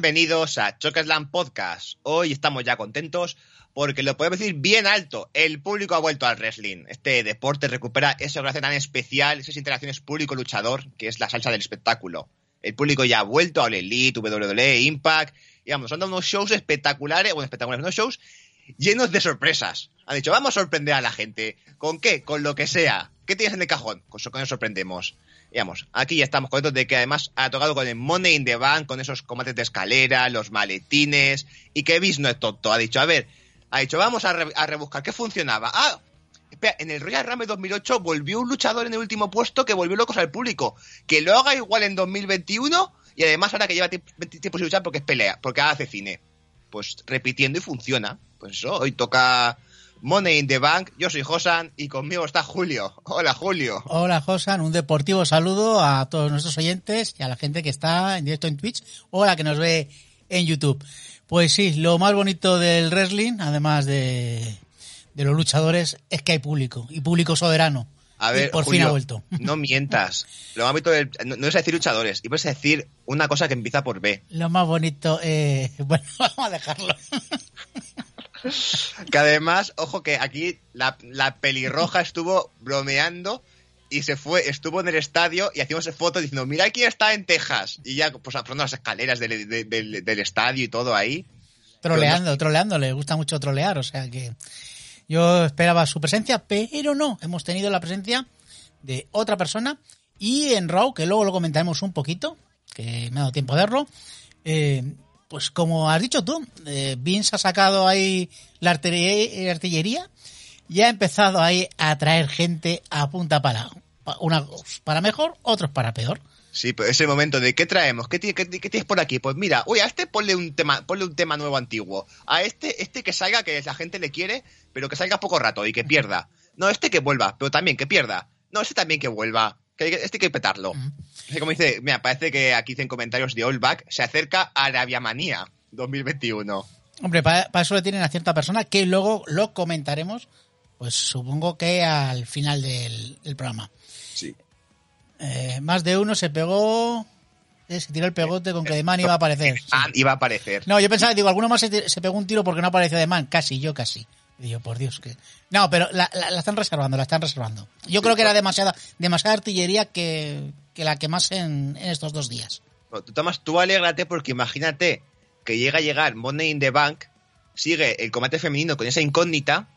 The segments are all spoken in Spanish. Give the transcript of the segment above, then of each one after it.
Bienvenidos a Chocasland Podcast. Hoy estamos ya contentos porque lo podemos decir bien alto. El público ha vuelto al wrestling. Este deporte recupera esa gracia tan especial, esas interacciones público-luchador, que es la salsa del espectáculo. El público ya ha vuelto a Elite, WWE, Impact. Y vamos, dado unos shows espectaculares, bueno, espectaculares, unos shows llenos de sorpresas. Han dicho, vamos a sorprender a la gente. ¿Con qué? Con lo que sea. ¿Qué tienes en el cajón? Con eso que nos sorprendemos. Digamos, aquí ya estamos contentos de que además ha tocado con el Money in the Bank, con esos combates de escalera, los maletines, y que Bis no es tonto. Ha dicho, a ver, ha dicho, vamos a, re- a rebuscar qué funcionaba. Ah, espera, en el Royal Rumble 2008 volvió un luchador en el último puesto que volvió locos al público. Que lo haga igual en 2021 y además ahora que lleva tiempo, tiempo sin luchar porque es pelea, porque hace cine. Pues repitiendo y funciona. Pues eso, hoy toca Money in the Bank. Yo soy Josan y conmigo está Julio. Hola, Julio. Hola, Josan. Un deportivo saludo a todos nuestros oyentes y a la gente que está en directo en Twitch o a la que nos ve en YouTube. Pues sí, lo más bonito del wrestling, además de, de los luchadores, es que hay público y público soberano. A Y ver, por fin Julio, ha vuelto. No mientas. Lo más bonito del- no, no es decir luchadores, ibas a decir una cosa que empieza por B. Lo más bonito, eh, bueno, vamos a dejarlo. Que además, ojo que aquí la, la pelirroja estuvo bromeando y se fue, estuvo en el estadio y hacíamos fotos diciendo, mira quién está en Texas. Y ya, pues afrontando las escaleras del, de- del- estadio y todo ahí. Troleando, troleando, le gusta mucho trolear, o sea que yo esperaba su presencia, pero no, hemos tenido la presencia de otra persona y en Raw, que luego lo comentaremos un poquito, que me ha dado tiempo de verlo, eh, pues como has dicho tú, eh, Vince ha sacado ahí la artillería, la artillería y ha empezado ahí a traer gente a punta para unos para mejor, otros para peor. Sí, pues ese momento de ¿qué traemos? ¿Qué, ti- qué ti- qué tienes por aquí? Pues mira, uy, a este ponle un tema, ponle un tema nuevo antiguo. A este, este que salga, que la gente le quiere, pero que salga poco rato y que pierda. No, este que vuelva, pero también que pierda. No, este también que vuelva. Que hay este hay que petarlo. Como dice, mira, parece que aquí dicen comentarios de Allback, se acerca a Arabia Manía 2021. Hombre, para, eso le tienen a cierta persona que luego lo comentaremos, pues supongo que al final del, del programa. Sí. Eh, más de uno se pegó, eh, se tiró el pegote con que de man iba a aparecer. sí. Iba a aparecer. No, yo pensaba, digo, alguno más se, pegó un tiro porque no apareció de man, casi, yo casi. Y digo, por Dios, que... No, pero la, la- la están reservando, la están reservando. Yo creo que era demasiada, demasiada artillería que, que la quemase en, en estos dos días. Tú, Tomás, tú alégrate porque imagínate que llega a llegar Money in the Bank, sigue el combate femenino con esa incógnita,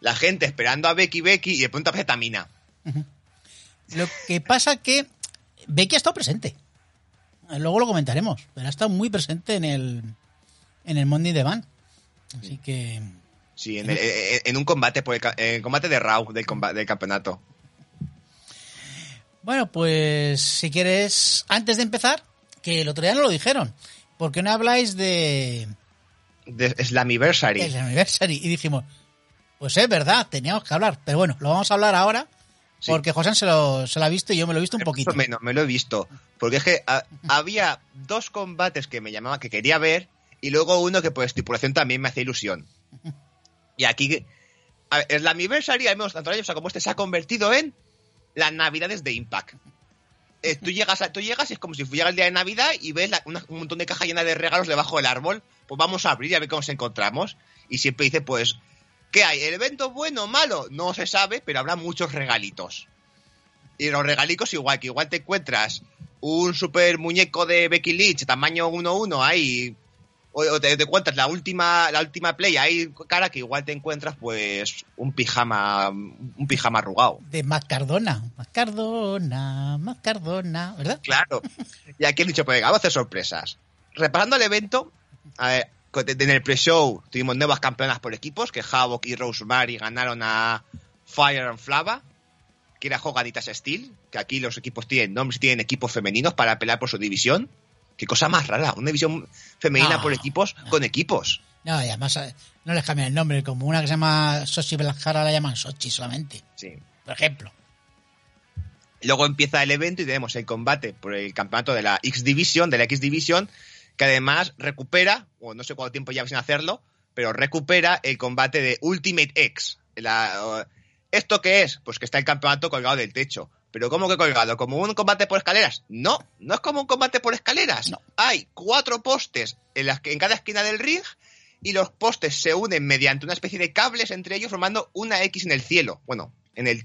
la gente esperando a Becky Becky y de pronto aparece Tamina. Lo que pasa que Becky ha estado presente. Luego lo comentaremos, pero ha estado muy presente en el en el Monday de Van. Así que Sí, en, el- en- un combate por el, ca- en el combate de Raw del, comba- del campeonato. bueno, pues si quieres antes de empezar, que el otro día no lo dijeron, ¿por qué no habláis de De Slammiversary. el anniversary? Y dijimos, pues es verdad, teníamos que hablar, pero bueno, lo vamos a hablar ahora Sí. porque José se lo, se lo ha visto y yo me lo he visto un poquito. Menos, me lo he visto. Porque es que había dos combates que me llamaban, que quería ver, y luego uno que por estipulación también me hacía ilusión. Y aquí, ver, Slammiversary, al menos tanto años como este, se ha convertido en las navidades de Impact. Eh, tú, llegas a- tú llegas y es como si fuera el día de Navidad y ves la- una- un montón de caja llena de regalos debajo del árbol. Pues vamos a abrir y a ver cómo nos encontramos. Y siempre dice, pues, ¿qué hay? ¿El evento bueno o malo? No se sabe, pero habrá muchos regalitos. Y los regalicos igual, que igual te encuentras un super muñeco de Becky Lynch, tamaño 1-1 ahí, o, o te, te encuentras la última, la última play ahí, cara, que igual te encuentras pues un pijama, un pijama arrugado. De Macardona, Macardona, Macardona, ¿verdad? Claro. Y aquí he dicho, pues venga, vamos a hacer sorpresas. Repasando el evento, a ver, en el pre-show tuvimos nuevas campeonas por equipos, que Havok y Rosemary ganaron a Fire and Flava, que era Jogaditas Steel, que aquí los equipos tienen nombres y tienen equipos femeninos para pelear por su división. Qué cosa más rara, una división femenina por equipos no. con equipos. No, y además eh, no les cambian el nombre, como una que se llama Sochi Blackjara la llaman Sochi solamente, Sí. por ejemplo. Luego empieza el evento y tenemos el combate por el campeonato de la X Division, de la X Division, que además recupera, o no sé cuánto tiempo lleva sin hacerlo, pero recupera el combate de Ultimate X. La- ¿Esto qué es? Pues que está el campeonato colgado del techo. Pero ¿cómo que colgado? ¿Como un combate por escaleras? No, no es como un combate por escaleras. No. Hay cuatro postes en, las que- en cada esquina del ring y los postes se unen mediante una especie de cables entre ellos formando una X en el cielo. Bueno, en el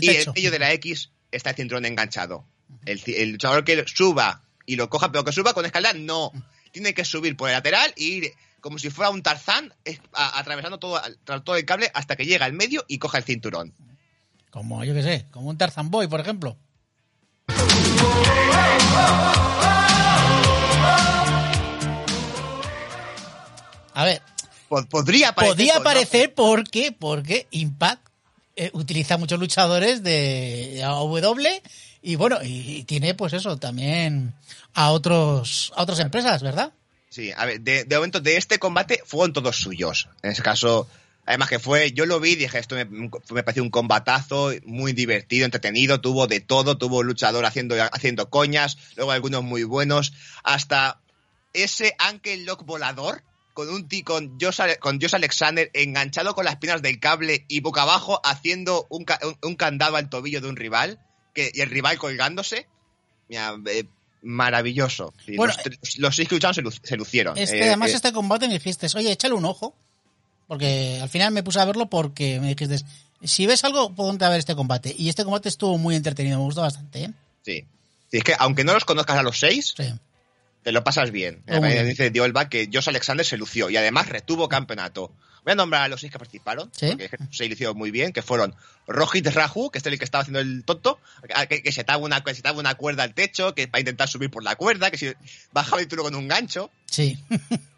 y en medio de la X está el cinturón enganchado. El, el luchador que suba y lo coja, pero que suba con escalera, no. Tiene que subir por el lateral y ir como si fuera un tarzán, es- a- atravesando todo, todo el cable hasta que llega al medio y coja el cinturón. Como, yo qué sé, como un Tarzan Boy, por ejemplo. A ver, Po- Podría parecer. no. aparecer porque, porque Impact eh, utiliza muchos luchadores de AW y bueno, y, y tiene pues eso también a otros a otras empresas, ¿verdad? Sí, a ver, de, de momento de este combate fueron todos suyos. En ese caso, además que fue, yo lo vi y dije, esto me, me pareció un combatazo muy divertido, entretenido, tuvo de todo, tuvo luchador haciendo, haciendo coñas, luego algunos muy buenos, hasta ese Ankle Lock volador con un ti con Josh, Ale- con Josh Alexander enganchado con las piernas del cable y boca abajo haciendo un, un- un candado al tobillo de un rival que, y el rival colgándose. Mira, eh, maravilloso. Sí, Bueno, los, los seis que lucharon se, lu- se lucieron. Este, Eh, además, eh, este combate me dijiste, oye, échale un ojo. Porque al final me puse a verlo porque me dijiste, si ves algo, ponte a ver este combate. Y este combate estuvo muy entretenido, me gustó bastante, ¿eh? Sí. Sí, es que aunque no los conozcas a los seis, Sí. te lo pasas bien. Oh, bien. Dice Diolba que Josh Alexander se lució y además retuvo campeonato. Voy a nombrar a los seis que participaron, Sí. porque se hicieron muy bien, que fueron Rohit Raju, que es el que estaba haciendo el tonto, que, que se ataba una, se ataba una cuerda al techo, que para intentar subir por la cuerda, que si bajaba el tiro con un gancho. Sí.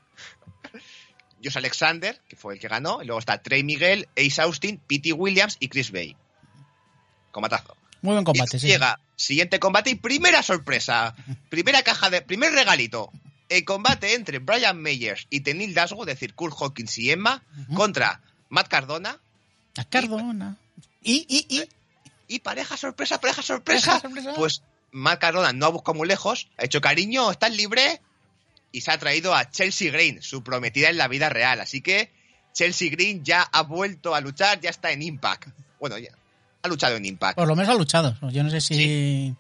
Josh Alexander, que fue el que ganó, y luego está Trey Miguel, Ace Austin, Pete Williams y Chris Bay. Combatazo. Muy buen combate, Y sí. Llega siguiente combate y primera sorpresa. Primera caja de. Primer regalito. El combate entre Brian Meyers y Tenil Dasgo, es decir, Kurt Hawkins y Emma, contra Matt Cardona. A Cardona. Y, y, y. Y pareja sorpresa, pareja sorpresa. Pareja sorpresa. Pues Matt Cardona no ha buscado muy lejos, ha hecho cariño, estás libre. Y se ha traído a Chelsea Green, su prometida en la vida real. Así que Chelsea Green ya ha vuelto a luchar, ya está en Impact. Bueno, ya ha luchado en Impact. Por lo menos ha luchado. Yo no sé si,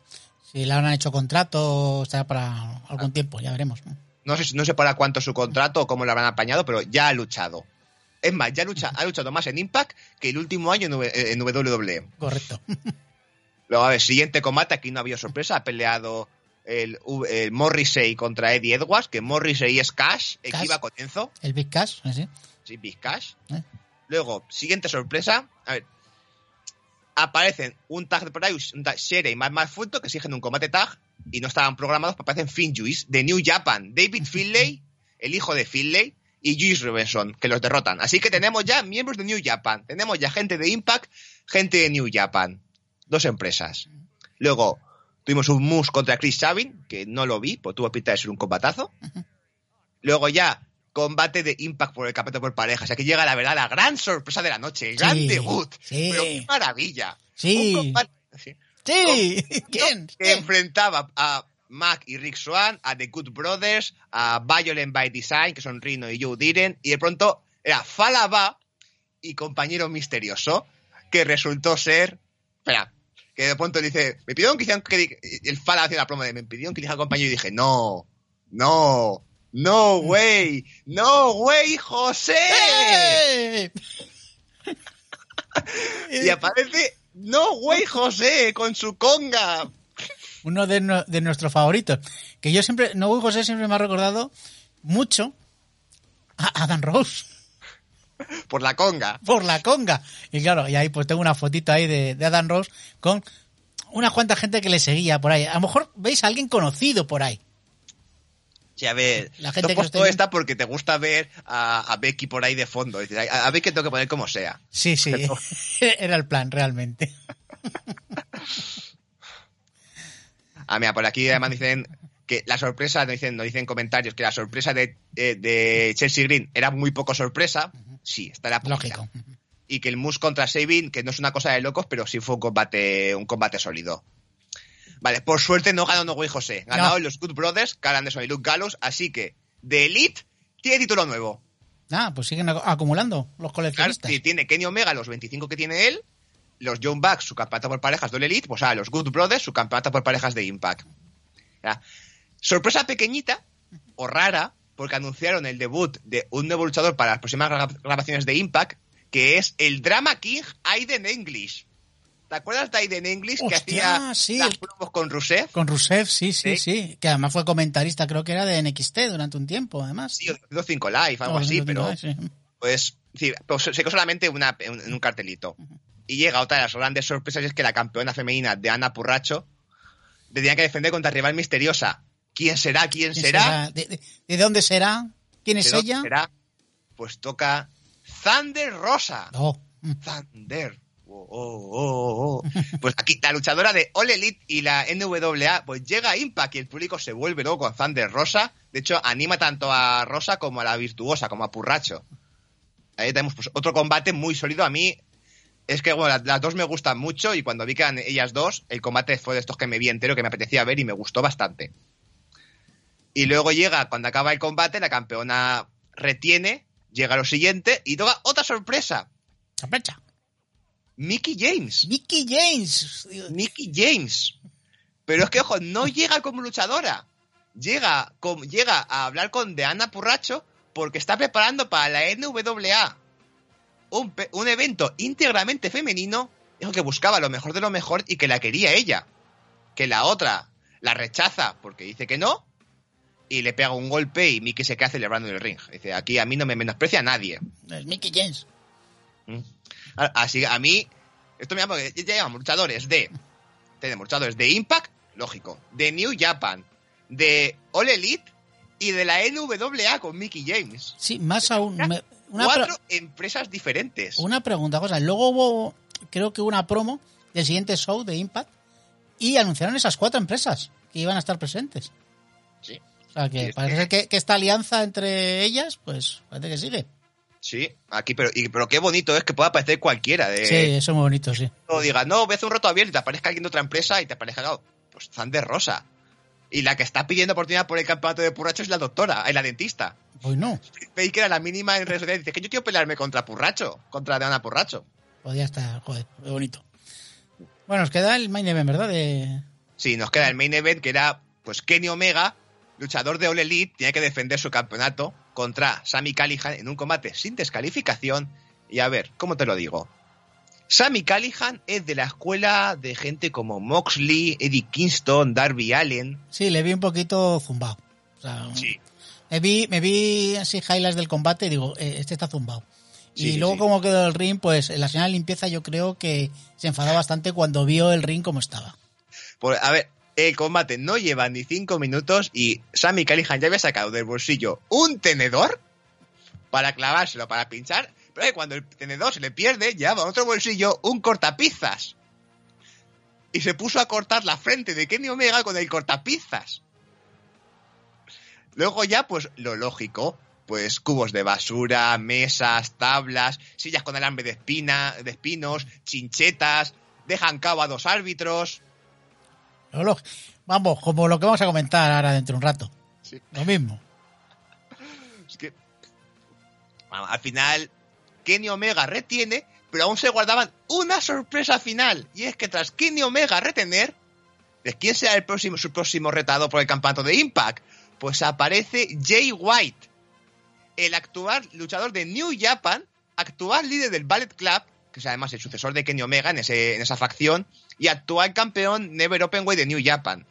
si le habrán hecho contrato o sea para algún tiempo, ya veremos. ¿no? No sé, no sé para cuánto su contrato o cómo lo habrán apañado, pero ya ha luchado. Es más, ya lucha, ha luchado más en Impact que el último año en WWE. Correcto. Luego, a ver, siguiente combate, aquí no ha habido sorpresa, ha peleado el, el Morrissey contra Eddie Edwards, que Morrissey es Cash, el Cash. que iba con Enzo, El Big Cash, ¿sí? sí, Big Cash. ¿Eh? Luego, siguiente sorpresa, a ver, aparecen un tag por ahí, un tag Shere y Matt Marfuto, que exigen un combate tag y no estaban programados, pero aparecen Finn Juice de New Japan, David Finlay, el hijo de Finlay, y Juice Robinson, que los derrotan. Así que tenemos ya miembros de New Japan, tenemos ya gente de Impact, gente de New Japan, dos empresas. Luego, tuvimos un Moose contra Chris Sabin, que no lo vi, pues tuvo pinta de ser un combatazo. Luego ya, combate de Impact por el campeonato por parejas. Aquí llega la verdad, la gran sorpresa de la noche, el gran debut. sí. Pero qué maravilla. Sí. Un combate sí, Sí. ¿Quién? que ¿Quién? enfrentaba a Mac y Rick Swan, a The Good Brothers, a Violent by Design, que son Rino y Joe Diren, y de pronto era Falaba y compañero misterioso, que resultó ser. Espera, que de pronto dice, me pidieron que hicieran que el Fala hacía la promo de me pidieron que dijera compañero y dije, no, no, no way, no way, José. ¡Eh! Y aparece, no way, José, con su conga. Uno de, no- de nuestros favoritos. Que yo siempre, no José siempre me ha recordado mucho a Adam Rose Por la conga. por la conga. Y claro, y ahí pues tengo una fotito ahí de, de Adam Rose con una cuanta gente que le seguía por ahí. A lo mejor veis a alguien conocido por ahí. Sí, a ver, La gente te que nos esta porque te gusta ver a, a Becky por ahí de fondo. Dices, a, a Becky tengo que poner como sea. Sí, sí. Era el plan, realmente. Ah, mira, por aquí además dicen que la sorpresa, no dicen, no dicen comentarios, que la sorpresa de, eh, de Chelsea Green era muy poco sorpresa. Sí, estará. Lógico. Y que el Moose contra Sabin, que no es una cosa de locos, pero sí fue un combate, un combate sólido. Vale, por suerte no ganó No Way José. Ganaron los Good Brothers, Carl Anderson y Luke Gallows, así que The Elite tiene título nuevo. Ah, pues siguen ac- acumulando los Claro, coleccionistas. sí, tiene Kenny Omega los 25 que tiene él los Young Bucks su campeonato por parejas de Elite, pues a los Good Brothers su campeonato por parejas de Impact. Sorpresa pequeñita o rara, porque anunciaron el debut de un nuevo luchador para las próximas gra- grabaciones de Impact, que es el Drama King Aiden English. ¿Te acuerdas de Aiden English que hacía sí, las promos con Rusev? Con Rusev, sí, sí, Sí. sí. Que además fue comentarista, creo que era de NXT durante un tiempo, además. Sí, o de 5 Live, algo O así, pero pues sí, pues se quedó solamente una, en, un cartelito. Y llega otra de las grandes sorpresas es que la campeona femenina de Ana Purracho tenía que defender contra rival misteriosa. ¿Quién será? ¿Quién, ¿Quién será? ¿De, de- de dónde será? ¿Quién es ¿De dónde ella? será? Pues toca Thunder Rosa. Oh, mm. Thunder. Oh, oh, oh, oh. Pues aquí la luchadora de All Elite y la NWA pues llega a Impact y el público se vuelve loco con Thunder Rosa. De hecho, anima tanto a Rosa como a la virtuosa, como a Purracho. Ahí tenemos pues, otro combate muy sólido. A mí es que bueno, las, las dos me gustan mucho y cuando vi que eran ellas dos, el combate fue de estos que me vi entero, que me apetecía ver y me gustó bastante. Y luego llega, cuando acaba el combate, la campeona retiene, llega lo siguiente y toca otra sorpresa. Sospecha. Mickey James. Mickey James. Mickey James. Pero es que, ojo, no llega como luchadora. Llega, con- llega a hablar con Deanna Purracho porque está preparando para la NWA un, un evento íntegramente femenino dijo que buscaba lo mejor de lo mejor y que la quería ella. Que la otra la rechaza porque dice que no y le pega un golpe y Mickey se queda celebrando en el ring. Dice, aquí a mí no me menosprecia nadie. Es Mickey James. Mm. A- Así a mí, esto me llama, ya llamamos luchadores de, tenemos luchadores de Impact, lógico, de New Japan, de All Elite y de la NWA con Mickey James. Sí, más aún. me- una, Cuatro pre- empresas diferentes. una pregunta, cosa. Luego hubo, creo que hubo una promo del siguiente show de Impact y anunciaron esas cuatro empresas que iban a estar presentes. Sí. O sea, que parece que- esta alianza entre ellas, pues parece que sigue. Sí, aquí, pero, y- pero qué bonito es que pueda aparecer cualquiera de... Sí, eso es muy bonito, sí. No diga, no, ves un roto abierto y te aparezca alguien de otra empresa y te aparezca, oh, pues Thunder Rosa. Y la que está pidiendo oportunidad por el campeonato de Purracho es la doctora, es la dentista. Pues no, Veis que era la mínima en redes sociales. Dice que yo quiero pelearme contra Purracho, contra Deana Purracho. podía estar, joder, muy bonito. Bueno, nos queda el main event, ¿verdad? De... Sí, nos queda el main event que era, pues Kenny Omega, luchador de All Elite, tiene que defender su campeonato contra Sammy Callihan en un combate sin descalificación. Y a ver, ¿cómo te lo digo? Sammy Callihan es de la escuela de gente como Moxley, Eddie Kingston, Darby Allen. Sí, le vi un poquito zumbado. O sea, me vi, me vi así highlights del combate y digo, eh, este está zumbado. Sí, y sí, luego sí. como quedó el ring, pues en la señal de limpieza yo creo que se enfadó bastante cuando vio el ring como estaba. Pues, a ver, el combate no lleva ni cinco minutos y Sammy Callihan ya había sacado del bolsillo un tenedor para clavárselo, para pinchar, pero cuando el tenedor se le pierde, llevaba en otro bolsillo un cortapizzas. Y se puso a cortar la frente de Kenny Omega con el cortapizzas. Luego ya, pues lo lógico, pues cubos de basura, mesas, tablas, sillas con alambre de espina, de espinos, chinchetas, dejan cabo a dos árbitros. Vamos, como lo que vamos a comentar ahora dentro de un rato. Sí. Lo mismo. Es que bueno, al final Kenny Omega retiene, pero aún se guardaban una sorpresa final. Y es que tras Kenny Omega retener, ¿de quién será el próximo, su próximo retado por el campeonato de Impact? Pues aparece Jay White, el actual luchador de New Japan, actual líder del Ballet Club, que es además el sucesor de Kenny Omega en, ese, en esa facción, y actual campeón Never Openweight de New Japan.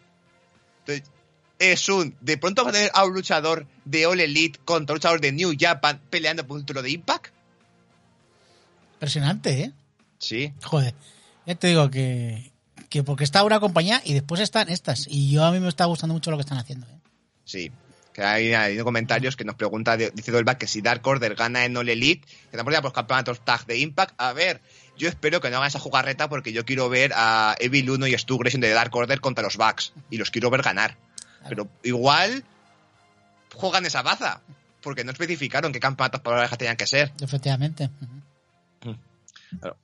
Entonces, es un. De pronto va a tener a un luchador de All Elite contra un luchador de New Japan peleando por un título de Impact. Impresionante, ¿eh? Sí. Joder. Ya te digo que, que porque está una compañía y después están estas. Y yo a mí me está gustando mucho lo que están haciendo. ¿eh? Sí. Que hay, hay comentarios que nos pregunta, dice Dolbach, que si Dark Order gana en All Elite, que tampoco ya por los campeonatos tag de Impact. A ver, yo espero que no hagan esa jugarreta porque yo quiero ver a Evil 1 y Stu Grayson de Dark Order contra los Bucks. Y los quiero ver ganar. Pero igual juegan esa baza. Porque no especificaron qué campeonatos por parejas tenían que ser. Efectivamente.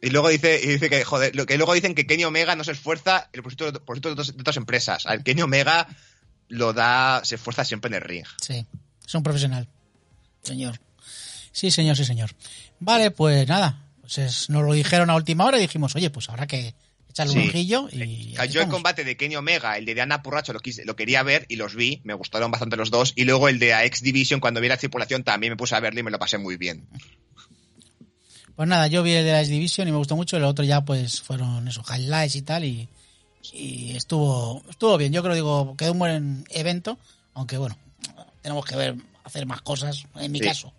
Y luego dice, y dice que, joder, lo que luego dicen que Kenny Omega no se esfuerza el otras- de otras empresas. Al Kenny Omega lo da, se esfuerza siempre en el ring. Sí, es un profesional. Señor. Sí, señor, sí, señor. Vale, pues nada. pues es- nos lo dijeron a última hora y dijimos, oye, pues habrá que echarle un ojillo y aquí Yo el combate de Kenny Omega, el de Diana Purracho, lo, quise- lo quería ver y los vi, me gustaron bastante los dos. Y luego el de X Division, cuando vi la tripulación, también me puse a verlo y me lo pasé muy bien. Pues nada, yo vi el de la X Division y me gustó mucho, el otro ya pues fueron esos highlights y tal y, y estuvo estuvo bien. Yo creo digo, quedó un buen evento, aunque bueno, tenemos que ver hacer más cosas en mi Sí. caso.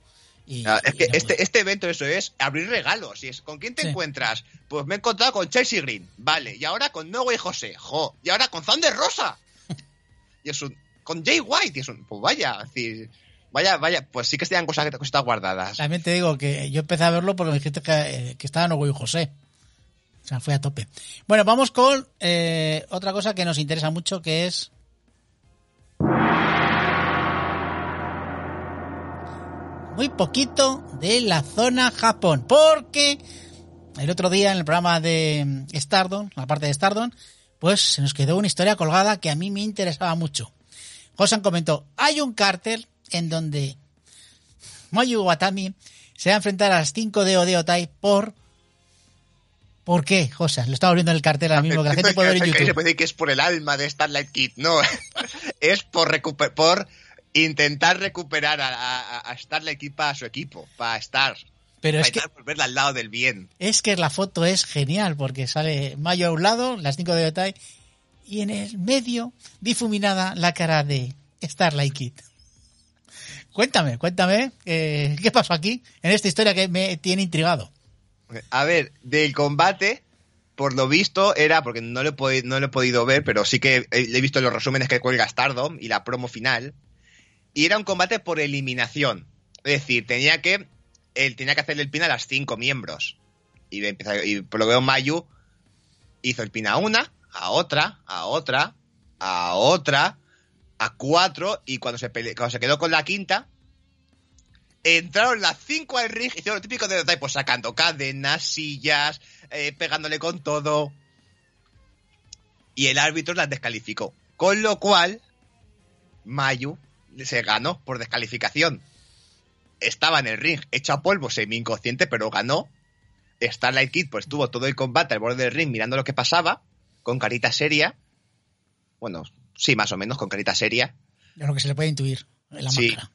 Y- Ah, es y que este, este evento eso es abrir regalos. Y es, ¿Con quién te Sí. encuentras? Pues me he encontrado con Chelsea Green. Vale. Y ahora con Noah y José. Jo. Y ahora con Thunder Rosa. y es un... Con Jay White. Y es un... Pues vaya. es decir, vaya, vaya. Pues sí que estaban cosas, cosas guardadas. También te digo que yo empecé a verlo porque me dijiste que, eh, que estaba Nogoy José. O sea, fue a tope. Bueno, vamos con eh, otra cosa que nos interesa mucho, que es... Muy poquito de la zona Japón, porque el otro día en el programa de Stardom, la parte de Stardom, pues se nos quedó una historia colgada que a mí me interesaba mucho. Josan comentó, hay un cártel en donde Mayu Watami se va a enfrentar a las 5 de Odeo Tai por... ¿Por qué, Josan? Lo estamos viendo en el cartel ahora mismo, que la gente puede ver en Se YouTube. puede decir que es por el alma de Starlight Kid. No. es por, recuper- por intentar recuperar a, a- a Starlight Kid para su equipo. Para estar. Pero para es que, volverla al lado del bien. es que la foto es genial, porque sale Mayo a un lado, las 5 de Tai, y en el medio, difuminada, la cara de Starlight Kid. Cuéntame, cuéntame, eh, ¿qué pasó aquí en esta historia que me tiene intrigado? A ver, del combate, por lo visto, era, porque no lo he, no lo he podido ver, pero sí que he, he visto los resúmenes que cuelga Stardom y la promo final. Y era un combate por eliminación. Es decir, tenía que, él tenía que hacerle el pin a las cinco miembros. Y, empezó- y por lo veo Mayu hizo el pin a una, a otra, a otra, a otra, a cuatro, y cuando se, cuando se quedó con la quinta, entraron las cinco al ring, hicieron lo típico de Dai, pues sacando cadenas, sillas, eh, pegándole con todo. Y el árbitro las descalificó. Con lo cual, Mayu se ganó por descalificación. Estaba en el ring, hecho a polvo, semi-inconsciente, pero ganó. Starlight Kid, pues tuvo todo el combate al borde del ring mirando lo que pasaba, con carita seria. Bueno, sí, más o menos, con carita seria. De lo que se le puede intuir en la Sí. máscara.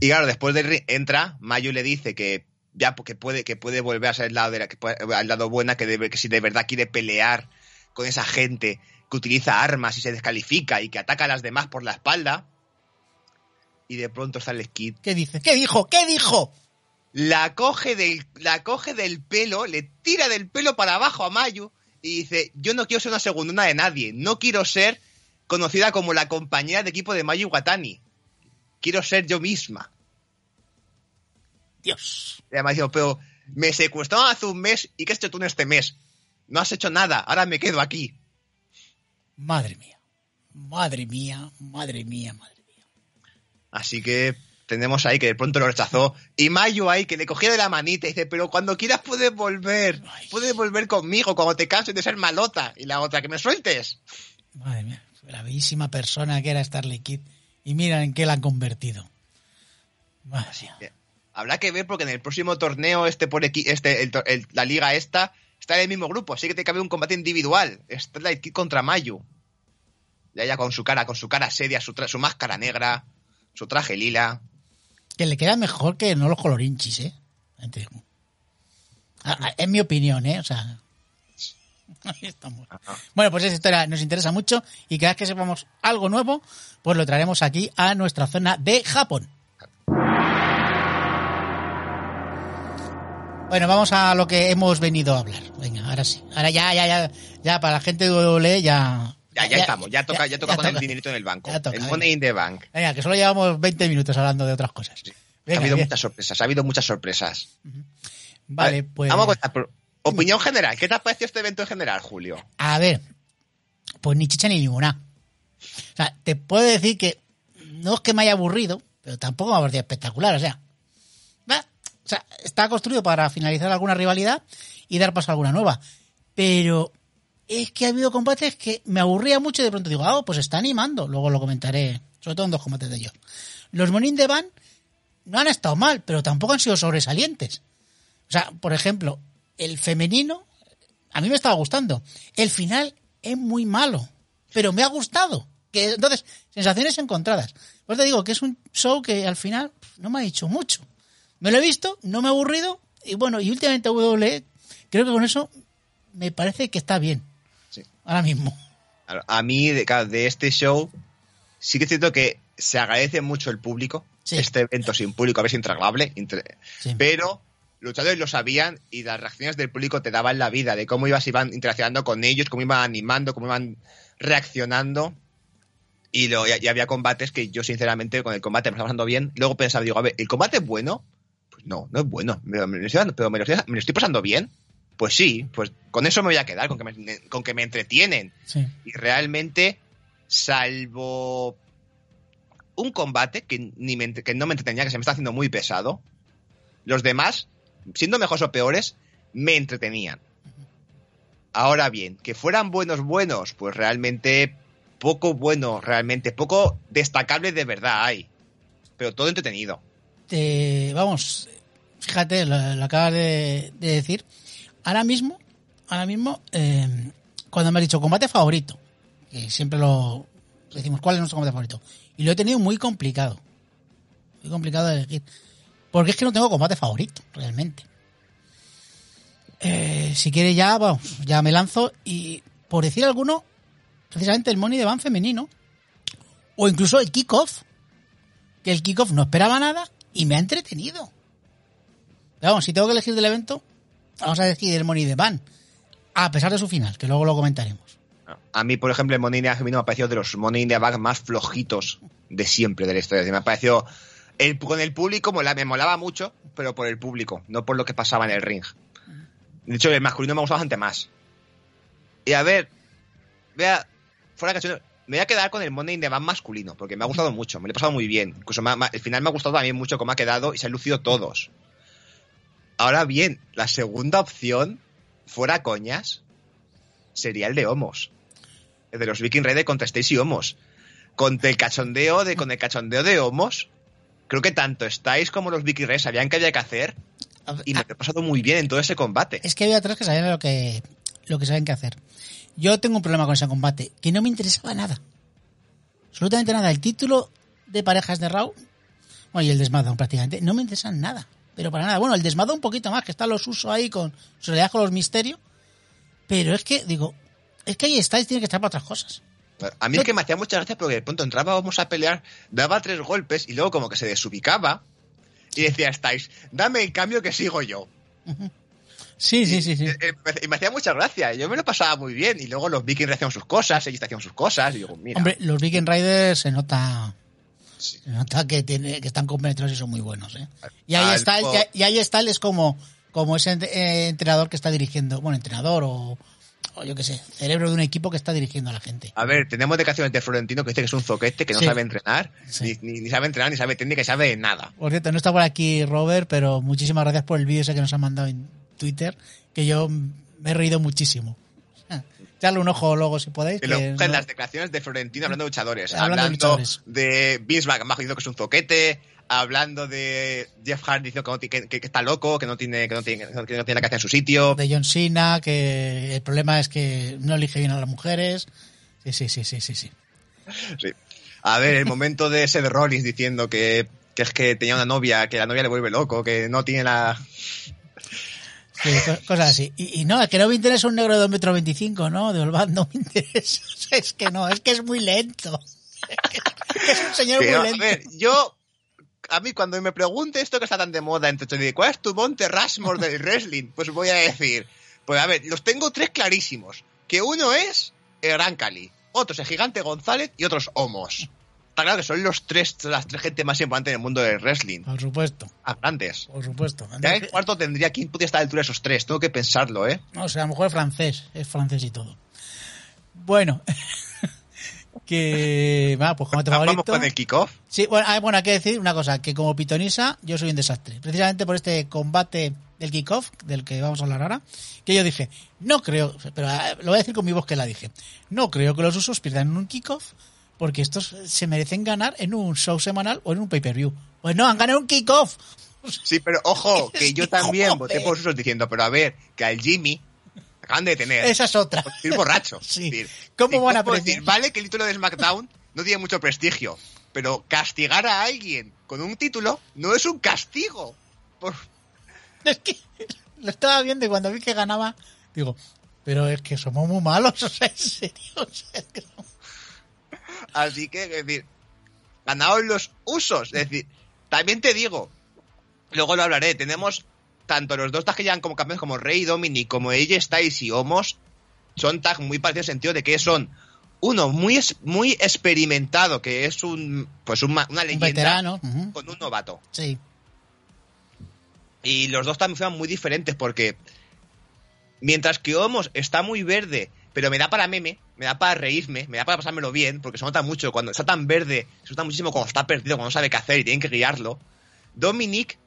Y claro, después del ring entra, Mayu le dice que ya que puede, que puede volver a ser el lado de la, que puede- al lado buena, que, debe- que si de verdad quiere pelear con esa gente que utiliza armas y se descalifica y que ataca a las demás por la espalda. Y de pronto sale Skid. ¿Qué dice? ¿Qué dijo? ¿Qué dijo? La coge del, la coge del pelo, le tira del pelo para abajo a Mayu y dice, yo no quiero ser una segundona de nadie, no quiero ser conocida como la compañera de equipo de Mayu Watani. Quiero ser yo misma. Dios. Y además digo, pero me secuestraron hace un mes y ¿qué has hecho tú en este mes? No has hecho nada, ahora me quedo aquí. Madre mía. Madre mía, madre mía, madre mía. Así que tenemos ahí que de pronto lo rechazó. Y Mayu ahí que le cogía de la manita y dice, pero cuando quieras puedes volver. Puedes volver conmigo cuando te canses de ser malota. Y la otra, que me sueltes. Madre mía. La bellísima persona que era Starley Kid. Y mira en qué la han convertido. Habrá que ver porque en el próximo torneo, este por equi- este, el to- el- la liga esta, está en el mismo grupo. Así que tiene que haber un combate individual. Starlight Kid contra Mayu. Y ella con su cara, con su cara seria, su, su máscara negra, su traje lila. Que le queda mejor que no los colorinchis, ¿eh? En mi opinión, ¿eh? O sea. Ahí estamos. Bueno, pues esa historia nos interesa mucho y cada vez que sepamos algo nuevo, pues lo traeremos aquí a nuestra zona de Japón. Bueno, vamos a lo que hemos venido a hablar. Venga, ahora sí. Ahora ya, ya, ya, ya, para la gente de WWE ya... Ya, ya, estamos, ya toca, ya, toca poner toca. el dinerito en el banco. Toca, el money in the bank. Venga, que solo llevamos 20 minutos hablando de otras cosas. Venga, ha habido bien. muchas sorpresas, ha habido muchas sorpresas. Vale, ver, pues... Vamos a contar, por- opinión general, ¿qué te ha parecido este evento en general, Julio? A ver, pues ni chicha ni ninguna. O sea, te puedo decir que no es que me haya aburrido, pero tampoco me ha parecido espectacular. O sea, o sea, está construido para finalizar alguna rivalidad y dar paso a alguna nueva. Pero es que ha habido combates que me aburría mucho y de pronto digo, ah, pues está animando. Luego lo comentaré, sobre todo en dos combates de ellos. Los Monin de Van no han estado mal, pero tampoco han sido sobresalientes. O sea, por ejemplo, el femenino, a mí me estaba gustando. El final es muy malo, pero me ha gustado. Que, entonces, sensaciones encontradas. Pues te digo que es un show que al final no me ha dicho mucho. Me lo he visto, no me ha aburrido, y bueno, y últimamente WWE, creo que con eso me parece que está bien. Sí. Ahora mismo. A mí, de, de este show, sí que es cierto que se agradece mucho el público. Sí. Este evento sin público a veces intragable, Sí. pero luchadores lo sabían y las reacciones del público te daban la vida, de cómo ibas, iban interaccionando con ellos, cómo iban animando, cómo iban reaccionando. Y, lo, y, había combates que yo, sinceramente, con el combate me estaba pasando bien. Luego pensaba, digo, a ver, ¿el combate es bueno? Pues no, no es bueno. Me- me pero me lo, estoy, me lo estoy pasando bien. Pues sí, pues con eso me voy a quedar, con que me, con que me entretienen. Sí. Y realmente, salvo un combate que, ni me que no me entretenía, que se me está haciendo muy pesado, los demás, siendo mejores o peores, me entretenían. Ahora bien, que fueran buenos, buenos, pues realmente poco bueno, realmente poco destacable de verdad hay. Pero todo entretenido. Te- vamos, fíjate, lo, acabas de, de decir. Ahora mismo, ahora mismo, eh, cuando me has dicho combate favorito, que siempre lo decimos, ¿cuál es nuestro combate favorito? Y lo he tenido muy complicado. Muy complicado de elegir. Porque es que no tengo combate favorito, realmente. Eh, si quieres ya, vamos, ya me lanzo y por decir alguno, precisamente el Money de Van femenino, o incluso el kickoff, que el kickoff no esperaba nada y me ha entretenido. Pero vamos, si tengo que elegir del evento, vamos a decir el Money de Van, a pesar de su final, que luego lo comentaremos. A mí, por ejemplo, el Money Bank femenino me ha parecido de los Money the Bank más flojitos de siempre de la historia. Me ha parecido. El, con el público mola- me molaba mucho, pero por el público, no por lo que pasaba en el ring. De hecho, el masculino me gustaba bastante más. Y a ver, vea, fuera de me voy a quedar con el Money in the Bank masculino, porque me ha gustado mucho, me lo he pasado muy bien. Incluso me ha- me el final me ha gustado también mucho cómo ha quedado y se han lucido todos. Ahora bien, la segunda opción, fuera coñas, sería el de Homos. El de los Viking Raiders contra Stacy Homos. Con el cachondeo de, con el cachondeo de Homos, creo que tanto Stace como los Viking Raiders sabían qué había que hacer y me lo he pasado muy bien en todo ese combate. Es que había tres que sabían lo que, lo que saben qué hacer. Yo tengo un problema con ese combate, que no me interesaba nada. Absolutamente nada. El título de parejas de Raw, bueno, y el desmado prácticamente, no me interesan nada. Pero para nada. Bueno, el desmado un poquito más, que está los usos ahí con su con los misterios. Pero es que, digo, es que ahí estáis, tiene que estar para otras cosas. A mí es que me hacía mucha gracia porque de pronto entraba, vamos a pelear, daba tres golpes y luego como que se desubicaba y decía, estáis, dame el cambio que sigo yo. Sí, sí, sí, sí. Eh, eh, Y me hacía mucha gracia, yo me lo pasaba muy bien y luego los vikings hacían sus cosas, ellos hacían sus cosas y digo, mira, Hombre, los Viking Riders se nota, Sí. se nota que, tiene, que están compenetrados y son muy buenos. ¿eh? Y ahí está, el, y ahí está el, es como, como ese eh, entrenador que está dirigiendo, bueno, entrenador o, o yo qué sé, cerebro de un equipo que está dirigiendo a la gente. A ver, tenemos declaraciones de Florentino que dice que es un zoquete, que no Sí. sabe entrenar, Sí. ni, ni- sabe entrenar, ni sabe técnica, ni sabe nada. Por cierto, no está por aquí Robert, pero muchísimas gracias por el vídeo ese que nos han mandado en Twitter, que yo me he reído muchísimo. Echarle un ojo luego si podéis. Que no- las declaraciones de Florentino hablando de luchadores, Hablando de luchadores. de Vince McMahon diciendo que es un zoquete, hablando de Jeff Hardy diciendo que, que- que- está loco, que no tiene que no tiene, que no tiene la que hacer en su sitio. de John Cena, que el problema es que no elige bien a las mujeres. Sí, sí, sí, sí, sí, sí. Sí. A ver, el momento de Seth Rollins diciendo que, que es que tenía una novia, que la novia le vuelve loco, que no tiene la... Sí, co- cosas así. Y, y no, es que no me interesa un negro de 2 metros 25, ¿no? De Olvad no me interesa. O sea, es que no, es que es muy lento. Es un señor Pero, muy a lento. ver, yo... A mí cuando me pregunte esto que está tan de moda, digo, ¿cuál es tu monte Rushmore del wrestling? Pues voy a decir, pues a ver, los tengo tres clarísimos. Que uno es el Gran Cali, otro es el Gigante González y otros Homos. Está claro que son los tres, las tres gente más importantes en el mundo del wrestling. Por supuesto, Ah, grandes. por supuesto. Ya el cuarto tendría quién podría estar a la altura de esos tres. Tengo que pensarlo, ¿eh? No, o sea, a lo mejor es francés, es francés y todo. Bueno, que va, pues como te Vamos favorito. con el kickoff. Sí, bueno, ah, bueno, hay que decir una cosa, que como pitonisa yo soy un desastre. Precisamente por este combate del kickoff, del que vamos a hablar ahora, que yo dije, no creo, pero ah, lo voy a decir con mi voz que la dije, no creo que los usos pierdan en un kickoff, porque estos se merecen ganar en un show semanal o en un pay-per-view. Pues no, han ganado un kickoff. Sí, pero ojo, que yo también voté por usos diciendo, pero a ver, que al Jimmy acaban de tener. Esa es otra. borracho. Sí. Decir, ¿Cómo van a decir? Vale que el título de SmackDown no tiene mucho prestigio, pero castigar a alguien con un título no es un castigo. Por- Es que lo estaba viendo y cuando vi que ganaba, digo, pero es que somos muy malos, o sea, en serio. O sea, es que Así que, es decir, ganados los usos. Es decir, también te digo, luego lo hablaré, tenemos tanto los dos tags que llegan como campeones como Rey Dominic, como AJ Styles y Homos, son tags muy parecidos en el sentido de que son uno muy muy experimentado, que es un pues un una Un leyenda veterano. ujú, con un novato. Sí. Y los dos también fueron muy diferentes porque mientras que Homos está muy verde, pero me da para meme, me da para reírme, me da para pasármelo bien, porque se nota mucho cuando está tan verde, se nota muchísimo cuando está perdido, cuando no sabe qué hacer y tienen que guiarlo. Dominic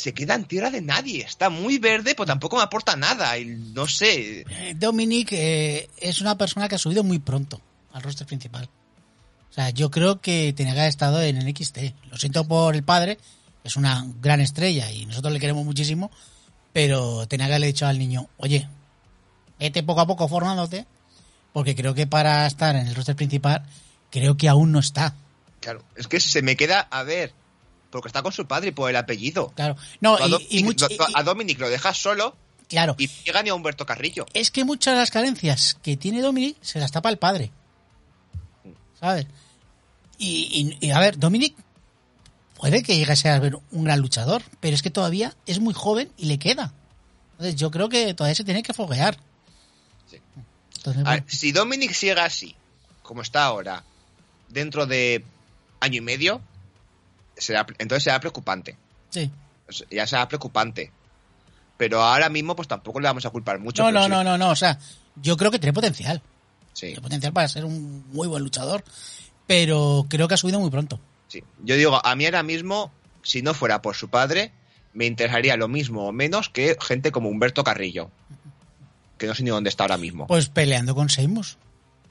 se queda en tierra de nadie, está muy verde, pero tampoco me aporta nada, y no sé. Eh, Dominic eh, es una persona que ha subido muy pronto al roster principal. O sea, yo creo que tenía que haber estado en el XT. Lo siento por el padre, es una gran estrella y nosotros le queremos muchísimo, pero tenía que haberle dicho al niño, oye, vete poco a poco formándote, porque creo que para estar en el roster principal, creo que aún no está. Claro, es que se me queda a ver, porque está con su padre y por el apellido. Claro, no, Tú a, y, Dominic, y mucho- tú y- a Dominic lo dejas solo claro, y llega ni a Humberto Carrillo. es que muchas de las carencias que tiene Dominic se las tapa el padre. ¿Sabes? Y, y- y, a ver, Dominic puede que llegue a ser un gran luchador, pero es que todavía es muy joven y le queda. Entonces yo creo que todavía se tiene que foguear. Sí. Entonces, A ver, si Dominic sigue así, como está ahora, dentro de año y medio, será, entonces será preocupante. sí. Ya será preocupante. Pero ahora mismo, pues tampoco le vamos a culpar mucho. No, no, sí, no, no, no. O sea, yo creo que tiene potencial. Sí, Tiene potencial para ser un muy buen luchador. Pero creo que ha subido muy pronto. sí. Yo digo, a mí ahora mismo, si no fuera por su padre, me interesaría lo mismo o menos que gente como Humberto Carrillo. Que no sé ni dónde está ahora mismo. Pues peleando con Seymour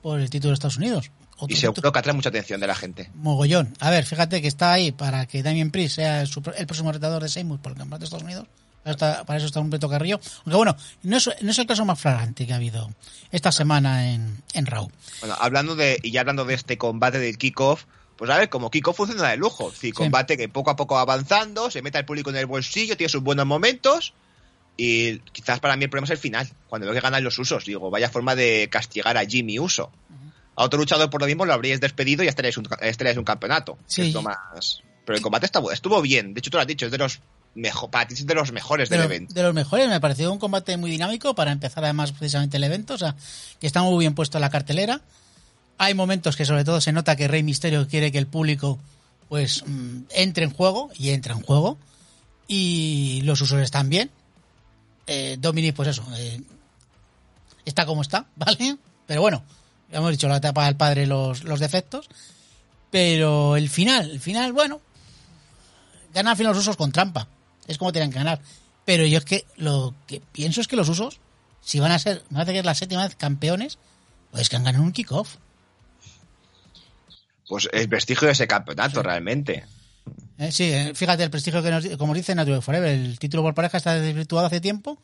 por el título de Estados Unidos. Y seguro que atrae mucha atención de la gente. Mogollón. A ver, fíjate que está ahí para que Damien Priest sea el, el próximo retador de Seymour por el campeonato de Estados Unidos. Para, esta- para eso está un Beto Carrillo. Aunque bueno, no es, no es el caso más flagrante que ha habido esta semana en, en Raw. Bueno, hablando de, y ya hablando de este combate del kickoff, pues a ver, como kickoff funciona de lujo. Sí. combate que poco a poco va avanzando, se mete al público en el bolsillo, tiene sus buenos momentos. Y quizás para mí el problema es el final, cuando veo que ganan los usos. Digo, vaya forma de castigar a Jimmy Uso. A otro luchador por lo mismo lo habríais despedido y ya estaríais un, estaríais un campeonato. Sí. más... Pero el combate está, bu- estuvo bien. De hecho, tú lo has dicho, es de los mejor, para ti es de los mejores De, del lo- evento. de los mejores, me pareció un combate muy dinámico para empezar además precisamente el evento. O sea, que está muy bien puesto la cartelera. Hay momentos que sobre todo se nota que Rey Misterio quiere que el público pues mm, entre en juego y entra en juego. Y los usuarios están bien. Eh, Dominic, pues eso, eh, está como está, ¿vale? Pero bueno, ya hemos dicho la etapa del padre los, los defectos. Pero el final, el final, bueno, ganan al final los usos con trampa. Es como tienen que ganar. Pero yo es que lo que pienso es que los usos, si van a ser, me parece que es la séptima vez campeones, pues que han ganado un kickoff. Pues el prestigio de ese campeonato, realmente. Eh, sí, eh, fíjate el prestigio que nos, como dice Natural Forever, el título por pareja está desvirtuado hace tiempo,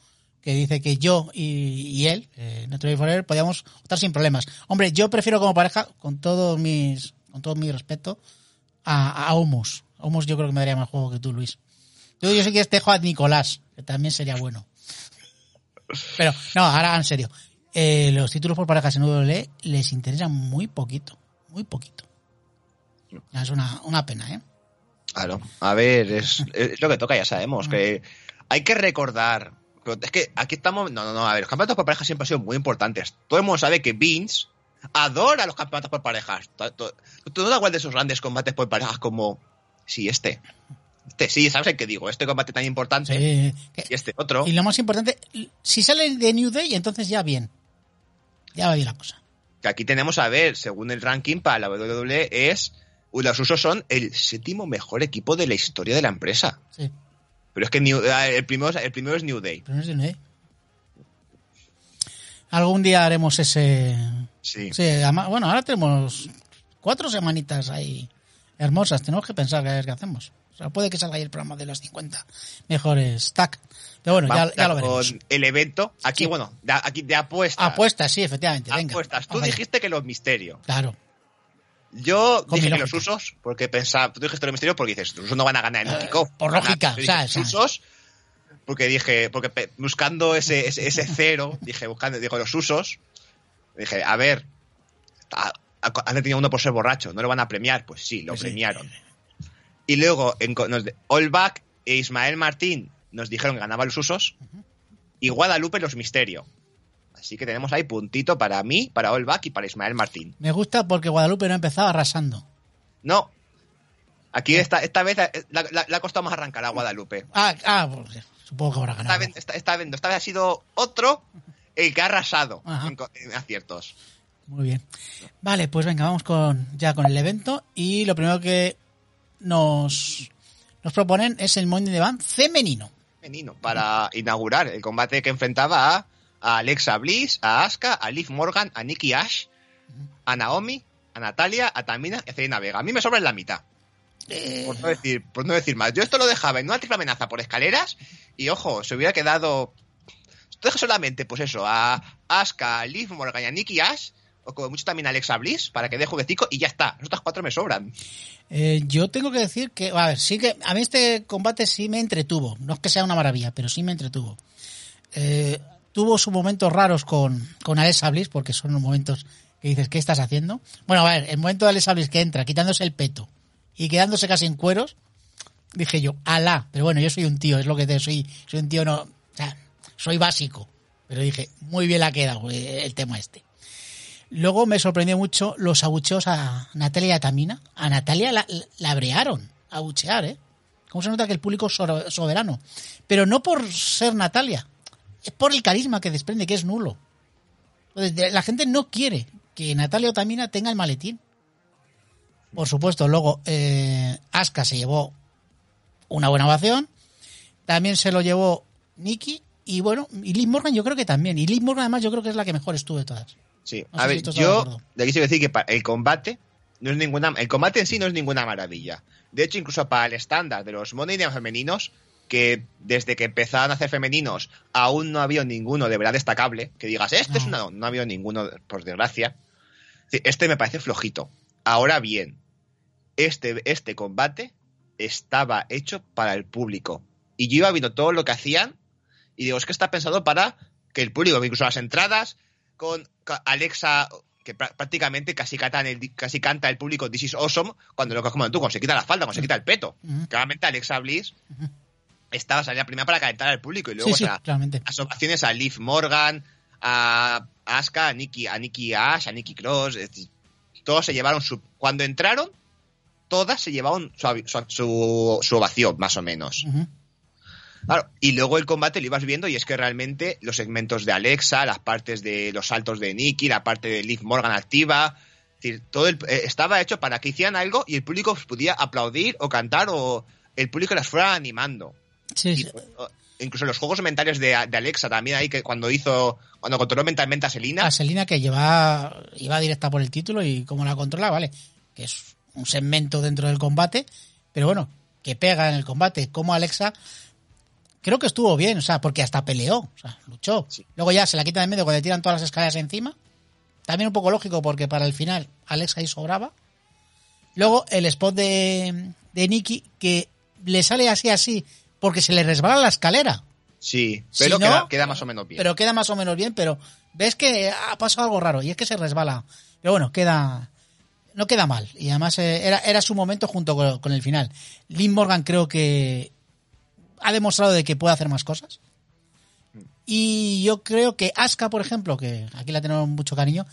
que dice que yo y, él, eh, Natural Forever, podíamos optar sin problemas. Hombre, yo prefiero como pareja, con todos mis, con todo mi respeto, a, a Homos. Homos yo creo que me daría más juego que tú, Luis. Yo, sé que dejo a Nicolás, que también sería bueno. Pero, no, ahora en serio. Eh, los títulos por parejas en WWE les interesan muy poquito. Muy poquito. Es una, una pena, ¿eh? Claro, a ver, es, es lo que toca, ya sabemos, que hay que recordar. Pero Es que aquí estamos. No, no, no, a ver, los campeonatos por parejas siempre han sido muy importantes. Todo el mundo sabe que Vince adora los campeonatos por parejas. ¿Tú, no te acuerdas de esos grandes combates por parejas como. Sí, este. Este, sí, ¿sabes el que digo? Este combate tan importante Sí, y este otro. Y lo más importante, si sale de New Day, entonces ya bien. Ya va bien la cosa. Que aquí tenemos a ver, según el ranking para la WWE, es. Los usos son el séptimo mejor equipo de la historia de la empresa. Sí, Pero es que New- eh, el, primero, el primero es New Day. es New. Algún día haremos ese. Sí. Sí, además- bueno, ahora tenemos cuatro semanitas ahí hermosas. Tenemos que pensar qué es que hacemos. O sea, puede que salga ahí el programa de las 50 mejores tag. Pero bueno, ya, lo con veremos. el evento. Aquí, Sí. bueno, de, aquí de apuestas. Apuestas, sí, efectivamente. Venga. Apuestas. Tú dijiste que los misterios. Claro. Yo dije que los usos, porque pensaba, tú dijiste los misterios porque dices, los usos no van a ganar en el Eh, kickoff. por lógica, o sea, sea. usos, porque dije, porque buscando ese, ese, ese cero, dije, buscando, digo, los usos, dije, a ver, a- a- han detenido uno por ser borracho, ¿no lo van a premiar? Pues sí, lo Pues sí. premiaron. Y luego, en, nos, Olbach e Ismael Martín nos dijeron que ganaban los usos, y Guadalupe los misterios. Así que tenemos ahí puntito para mí, para Olbach y para Ismael Martín. Me gusta porque Guadalupe no empezaba arrasando. No. Aquí esta, esta vez eh, le ha costado más arrancar a Guadalupe. Ah, ah supongo que habrá Esta ganado. vez, esta, esta vez, esta vez ha sido otro el que ha arrasado en, aciertos. Muy bien. Vale, pues venga, vamos con ya con el evento. Y lo primero que nos, nos proponen es el Money de Band femenino. Femenino, para inaugurar el combate que enfrentaba a, a Alexa Bliss, a Asuka, a Liv Morgan, a Nikki Ash, a Naomi, a Natalia, a Tamina y a Zelina Vega. A mí me sobra en la mitad. Por no decir, por no decir más. Yo esto lo dejaba en una triple amenaza por escaleras y ojo, se hubiera quedado. Esto deja solamente, pues eso, a Asuka, a Liv Morgan y a Nikki Ash, o como mucho también a Alexa Bliss, para que dé jueguecito y ya está. Los otros cuatro me sobran. Eh, yo tengo que decir que, a ver, sí que a mí este combate sí me entretuvo. No es que sea una maravilla, pero sí me entretuvo. Eh, tuvo sus momentos raros con, con Alexa Bliss, porque son los momentos que dices, ¿qué estás haciendo? Bueno, a ver, el momento de Alexa Bliss que entra quitándose el peto y quedándose casi en cueros, dije yo, alá. Pero bueno, yo soy un tío, es lo que te soy, soy un tío no, soy básico. Pero dije, muy bien la queda el tema este. Luego me sorprendió mucho los abucheos a Natalia y a Tamina. A Natalia la, la brearon a abuchear, ¿eh? ¿Cómo se nota que el público es so- soberano? Pero no por ser Natalia, es por el carisma que desprende, que es nulo. Entonces, La gente no quiere que Natalia o Tamina tenga el maletín. Por supuesto, luego eh, Asuka se llevó una buena ovación. También se lo llevó Nikki. Y bueno, y Liz Morgan yo creo que también. Y Liz Morgan además yo creo que es la que mejor estuvo de todas. Sí, No a si ver, yo de aquí se decir que el combate no es ninguna, el combate en sí no es ninguna maravilla. De hecho, incluso para el estándar de los Money femeninos, que desde que empezaron a hacer femeninos aún no ha habido ninguno de verdad destacable, que digas, este es No. una, no ha habido ninguno, por desgracia. Este me parece flojito. Ahora bien, este, este combate estaba hecho para el público. Y yo iba viendo todo lo que hacían y digo, es que está pensado para que el público, incluso las entradas, con Alexa, que prá- prácticamente casi, canta el, casi canta el público This is awesome, cuando lo que como tú, cuando se quita la falda, cuando se quita el peto. Claramente Alexa Bliss. Estaba salida primera para calentar al público y luego Sí, sí, o sea, a Liv Morgan, a Asuka, a Nikki, a Nikki Ash, a Nikki Cross, es decir, todos se llevaron su... Cuando entraron, todas se llevaron su, su, su- su ovación, más o menos. Claro, y luego el combate lo ibas viendo y es que realmente los segmentos de Alexa, las partes de los saltos de Nikki, la parte de Liv Morgan activa, es decir, todo el- eh, estaba hecho para que hicieran algo y el público pues, podía aplaudir o cantar o el público las fuera animando. Sí, incluso los juegos mentales de, de Alexa también ahí que cuando hizo, cuando controló mentalmente a Selina, A Selina que lleva, iba directa por el título y como la controla, vale, que es un segmento dentro del combate, pero bueno, que pega en el combate, como Alexa, creo que estuvo bien, o sea, porque hasta peleó, o sea, luchó. Sí. Luego ya se la quitan de medio cuando le tiran todas las escaleras encima. También un poco lógico porque para el final Alexa ahí sobraba. Luego el spot de, de Nikki que le sale así así porque se le resbala la escalera. sí, Si pero no, queda, queda más o menos bien. Pero queda más o menos bien, pero ves que ha pasado algo raro y es que se resbala. Pero bueno, queda no queda mal y además eh, era, era su momento junto con, con el final. Lynn Morgan creo que ha demostrado de que puede hacer más cosas. Y yo creo que Asuka, por ejemplo, que aquí la tenemos mucho cariño,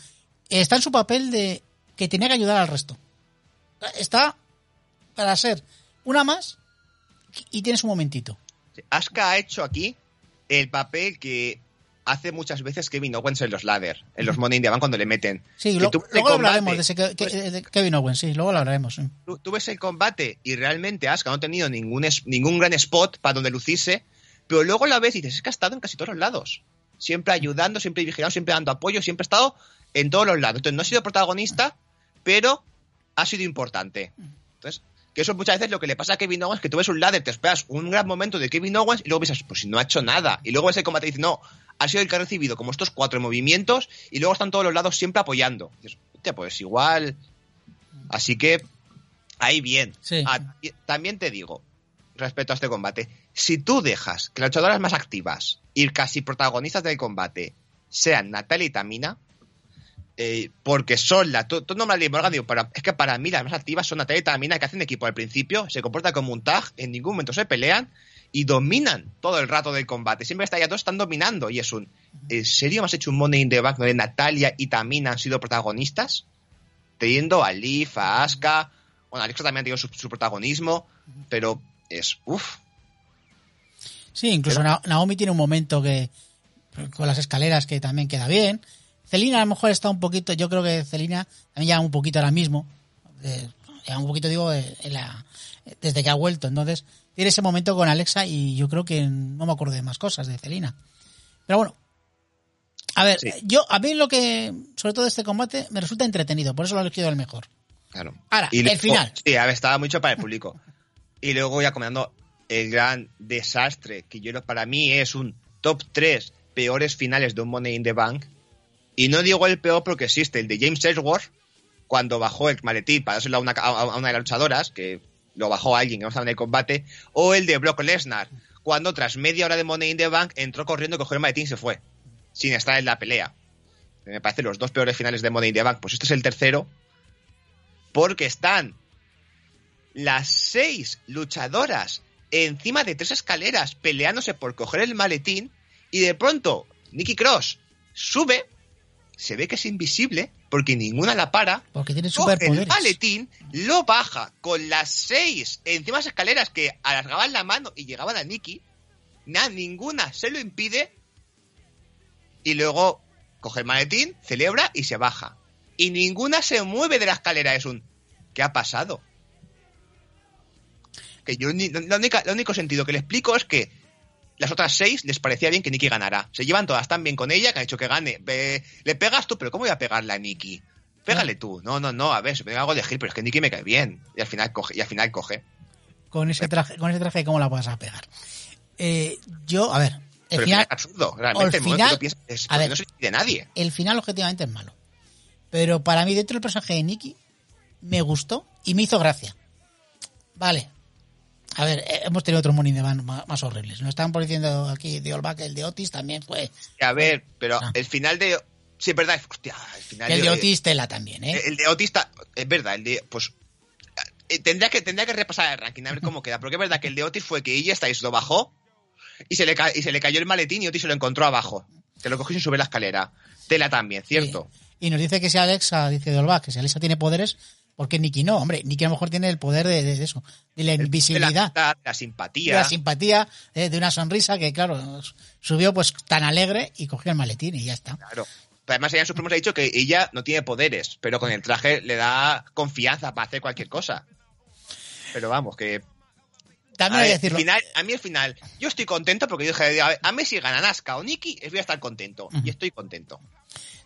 está en su papel de que tenía que ayudar al resto. Está para ser una más y tiene su momentito. Sí, Asuka ha hecho aquí el papel que hace muchas veces Kevin Owens en los ladder, en los Money in the Bank cuando le meten. Sí, lo- luego combate, hablaremos de, ese que- que- pues- de Kevin Owens, sí, luego lo hablaremos. sí. tú, tú ves el combate y realmente Asuka no ha tenido ningún, ningún gran spot para donde lucirse, pero luego la ves y dices, es que ha estado en casi todos los lados. Siempre ayudando, siempre vigilando, siempre dando apoyo, siempre ha estado en todos los lados. Entonces no ha sido protagonista, pero ha sido importante. Entonces, Que eso muchas veces lo que le pasa a Kevin Owens, que tú ves un ladder, te esperas un gran momento de Kevin Owens y luego piensas, pues si no ha hecho nada. Y luego ese combate dice, no, ha sido el que ha recibido como estos cuatro movimientos y luego están todos los lados siempre apoyando. dices, hostia, pues igual. Así que, ahí bien. Sí. Ah, y también te digo, respecto a este combate, si tú dejas que las luchadoras más activas y casi protagonistas del combate sean Natalia y Tamina, eh, porque son las. Tú, tú Morgan, digo, pero es que para mí las más activas son Natalia y Tamina, que hacen equipo al principio, se comportan como un tag, en ningún momento se pelean y dominan todo el rato del combate. Siempre está ya todos están dominando y es un. ¿En serio me has hecho un Money in the Bank donde Natalia y Tamina han sido protagonistas? Teniendo a Liv, a Asuka. Bueno, Alexa también ha tenido su, su protagonismo, pero es. Uff. Sí, incluso Na- Naomi tiene un momento que con las escaleras que también queda bien. Celina a lo mejor está un poquito, yo creo que Celina también lleva un poquito ahora mismo. eh, lleva un poquito, digo, eh, en la- desde que ha vuelto. Entonces, tiene ese momento con Alexa y yo creo que no me acuerdo de más cosas de Celina. Pero bueno. A ver, Sí. yo, a mí lo que, sobre todo este combate, me resulta entretenido, por eso lo he elegido el mejor. Claro. Ahora, Y el luego- final. Sí, a ver, estaba mucho para el público. y luego ya comentando el gran desastre, que yo para mí es un top 3 peores finales de un Money in the Bank. Y no digo el peor porque existe, el de James Ellsworth, cuando bajó el maletín para dárselo a una, de las luchadoras, que lo bajó alguien que no estaba en el combate, o el de Brock Lesnar, cuando tras media hora de Money in the Bank entró corriendo, cogió el maletín y se fue, sin estar en la pelea. Me parece los dos peores finales de Money in the Bank. Pues este es el tercero, porque están las seis luchadoras encima de tres escaleras peleándose por coger el maletín y de pronto Nikki Cross sube, se ve que es invisible porque ninguna la para, Porque tiene coge el superpoderes. maletín, lo baja con las seis encima de las escaleras que alargaban la mano y llegaban a Nikki, nada, ninguna se lo impide y luego coge el maletín, celebra y se baja. Y ninguna se mueve de la escalera, es un ¿qué ha pasado? Que yo única, el único sentido que le explico es que las otras seis les parecía bien que Nikki ganara. Se llevan todas tan bien con ella que ha hecho que gane. Ve- le pegas tú, pero ¿cómo voy a pegarle a Nikki? Pégale tú. No, no, no, a ver, me hago de gil, pero es que Nikki me cae bien. Y al final coge, y al final coge. Con ese traje, con ese traje, ¿cómo la vas a pegar? Eh, yo, a ver, el Pero final, es absurdo. Realmente, al el final- piensas es a ver. no se de nadie. el final objetivamente es malo. Pero para mí, dentro del personaje de Nikki, me gustó y me hizo gracia. Vale. A ver, eh, hemos tenido otros the Bank más, horribles. Nos estaban diciendo aquí de Olback, el de Otis también fue. A ver, pero Ah. el final de. Sí, es verdad. Hostia, el final El de eh, Otis tela también, ¿eh? El de Otis está- es verdad, el de, pues, eh, tendría que, tendría que repasar el ranking, a ver cómo queda, porque es verdad que el de Otis fue que ella Styles lo bajó y se, le ca- y se le cayó el maletín y Otis se lo encontró abajo, que lo cogió sin subir la escalera. Tela también, ¿cierto? Y, y nos dice que si Alexa, dice de Olback, que si Alexa tiene poderes, ¿por qué Nikki no? Hombre, Nikki a lo mejor tiene el poder de, de eso, de la invisibilidad. de la simpatía. la simpatía, eh, de una sonrisa que, claro, subió pues tan alegre y cogió el maletín y ya está. Claro. Pero además ella en sus promos ha dicho que ella no tiene poderes, pero con el traje le da confianza para hacer cualquier cosa. Pero vamos, que También A, ver, decirlo. el final, a mí el final, yo estoy contento porque yo dije, a, ver, a mí si ganan Asuka o Nikki, voy a estar contento. Y estoy contento.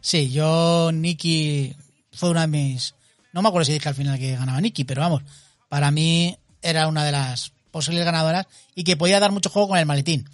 Sí, yo, Nikki, fue una de mis. No me acuerdo si dije al final que ganaba Nikki, pero vamos, para mí era una de las posibles ganadoras y que podía dar mucho juego con el maletín.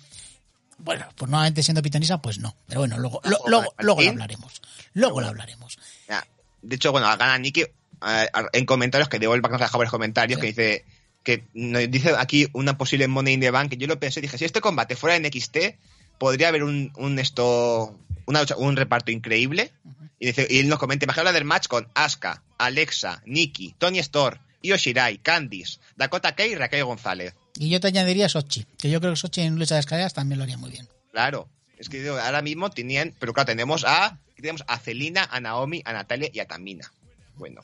Bueno, pues nuevamente siendo pitonisa, pues no. Pero bueno, luego, lo- luego, el luego lo hablaremos. Luego lo hablaremos. Ya, De hecho, bueno, gana Nikki eh, en comentarios, que de vuelta nos ha dejado varios comentarios, Sí. que dice que nos dice aquí una posible Money in the Bank. Yo lo pensé, dije, si este combate fuera en XT, podría haber un, un esto, una lucha- un reparto increíble. Y, dice, y él nos comenta, imagina del match con Asuka, Alexa, Nikki, Tony Storr, Io Shirai, Candice, Dakota Kai y Raquel González. Y yo te añadiría Sochi, que yo creo que Sochi en lucha de escaleras también lo haría muy bien. Claro. Es que ahora mismo tenían, pero claro, tenemos a, tenemos a Celina, a Naomi, a Natalia y a Tamina. Bueno.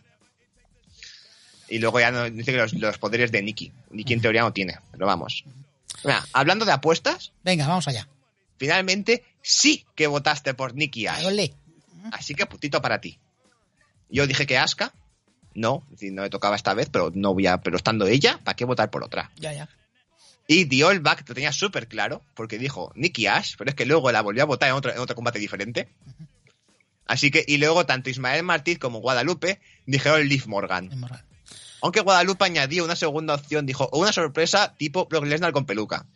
Y luego ya nos dice que los, los poderes de Nikki. Nikki en teoría no tiene, pero vamos. Mira, hablando de apuestas, Venga, vamos allá. finalmente sí que votaste por Nikki Ash. Ole. Así que putito para ti. Yo dije que Aska, no, no me tocaba esta vez, pero no voy a, pero estando ella, ¿para qué votar por otra? Ya, ya. Y The All Back lo tenía súper claro, porque dijo Nikki Ash, pero es que luego la volvió a votar en otro, en otro combate diferente. Así que, y luego tanto Ismael Martínez como Guadalupe dijeron Liv Morgan. Moral. Aunque Guadalupe añadió una segunda opción, dijo, o una sorpresa tipo Brock Lesnar con peluca.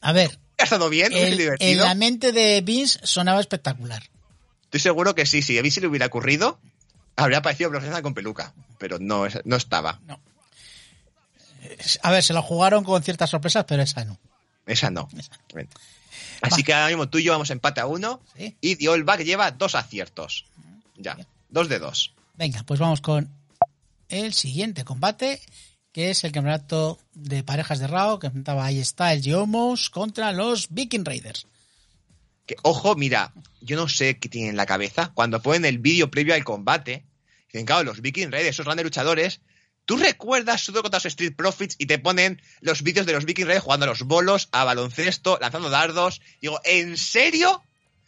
A ver, ¿Ha estado bien? ¿Ha sido el- en divertido? la mente de Vince sonaba espectacular. Estoy seguro que sí, si a se le hubiera ocurrido, habría aparecido Brock Lesnar con peluca. Pero no, no estaba. No. A ver, se lo jugaron con ciertas sorpresas, pero esa no. Esa no. Bien. Así que ahora mismo tú y yo vamos empate a uno. Sí. Y The All Back lleva dos aciertos. Ya, dos de dos. Venga, pues vamos con el siguiente combate, que es el campeonato de parejas de Raw, que enfrentaba a Styles y Omos contra los Viking Raiders. Que, ojo, mira, yo no sé qué tienen en la cabeza. Cuando ponen el vídeo previo al combate, dicen, claro, los Viking Raiders, esos grandes luchadores. ¿Tú recuerdas Sudo contra los Street Profits y te ponen los vídeos de los Viking Raiders jugando a los bolos, a baloncesto, lanzando dardos? Digo, ¿en serio?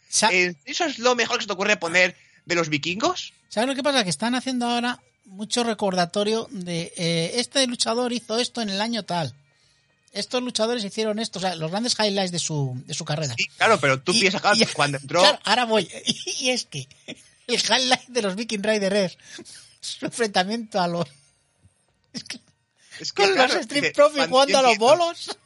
Sa- ¿En- ¿Eso es lo mejor que se te ocurre poner de los vikingos? ¿Sabes lo que pasa? Que están haciendo ahora mucho recordatorio de eh, este luchador hizo esto en el año tal. Estos luchadores hicieron esto, o sea, los grandes highlights de su, de su carrera. Sí, claro, pero tú Y- piensas, claro, y- cuando entró... Claro, ahora voy. Y es que el highlight de los Viking Raiders es su enfrentamiento a los. es que, Con claro, los Street Profits jugando a los bolos.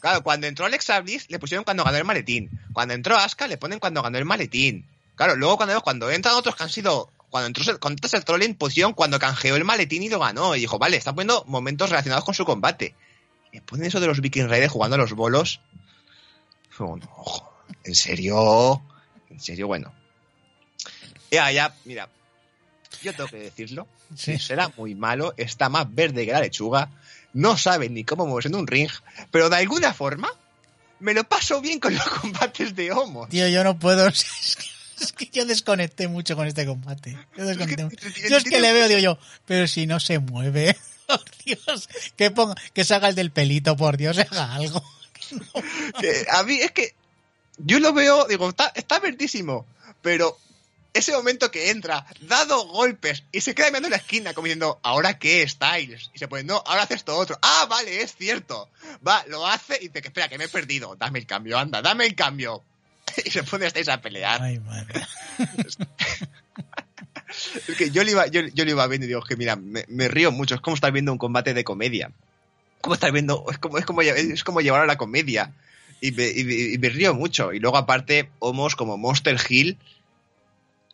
Claro, cuando entró Alexa Bliss le pusieron cuando ganó el maletín. Cuando entró Asuka le ponen cuando ganó el maletín. Claro, luego cuando, cuando entran otros que han sido... Cuando entró cuando entras el trolling pusieron cuando canjeó el maletín y lo ganó. Y dijo, vale, está poniendo momentos relacionados con su combate. Y ponen eso de los Viking Raiders jugando a los bolos. Oh, no. ¿En serio? ¿En serio? Bueno. Ya, ya, mira. Yo tengo que decirlo. Sí. Será muy malo, está más verde que la lechuga, no sabe ni cómo moverse en un ring, pero de alguna forma me lo paso bien con los combates de Homo. Tío, yo no puedo. Es que, yo desconecté mucho con este combate. Yo, desconecté Es mucho. que- Yo es le veo, digo yo, pero si no se mueve. Por Dios, que ponga, que se haga el del pelito, por Dios, haga algo. Que a mí es que yo lo veo, digo, está, está verdísimo, pero ese momento que entra, dado golpes y se queda mirando en la esquina como diciendo, ¿ahora qué, Styles? Y se pone, no, ahora haces esto otro. Ah, vale, es cierto. Va, lo hace y dice, que espera, que me he perdido. Dame el cambio, anda, dame el cambio. Y se pone a pelear. Ay, madre. Es que yo lo iba, yo, yo lo iba viendo y digo, que mira, me, me río mucho. Es como estar viendo un combate de comedia. Como estar viendo, es como, es como, es como llevar a la comedia. Y me, y me- y me río mucho. Y luego, aparte, Homos como Monster Hill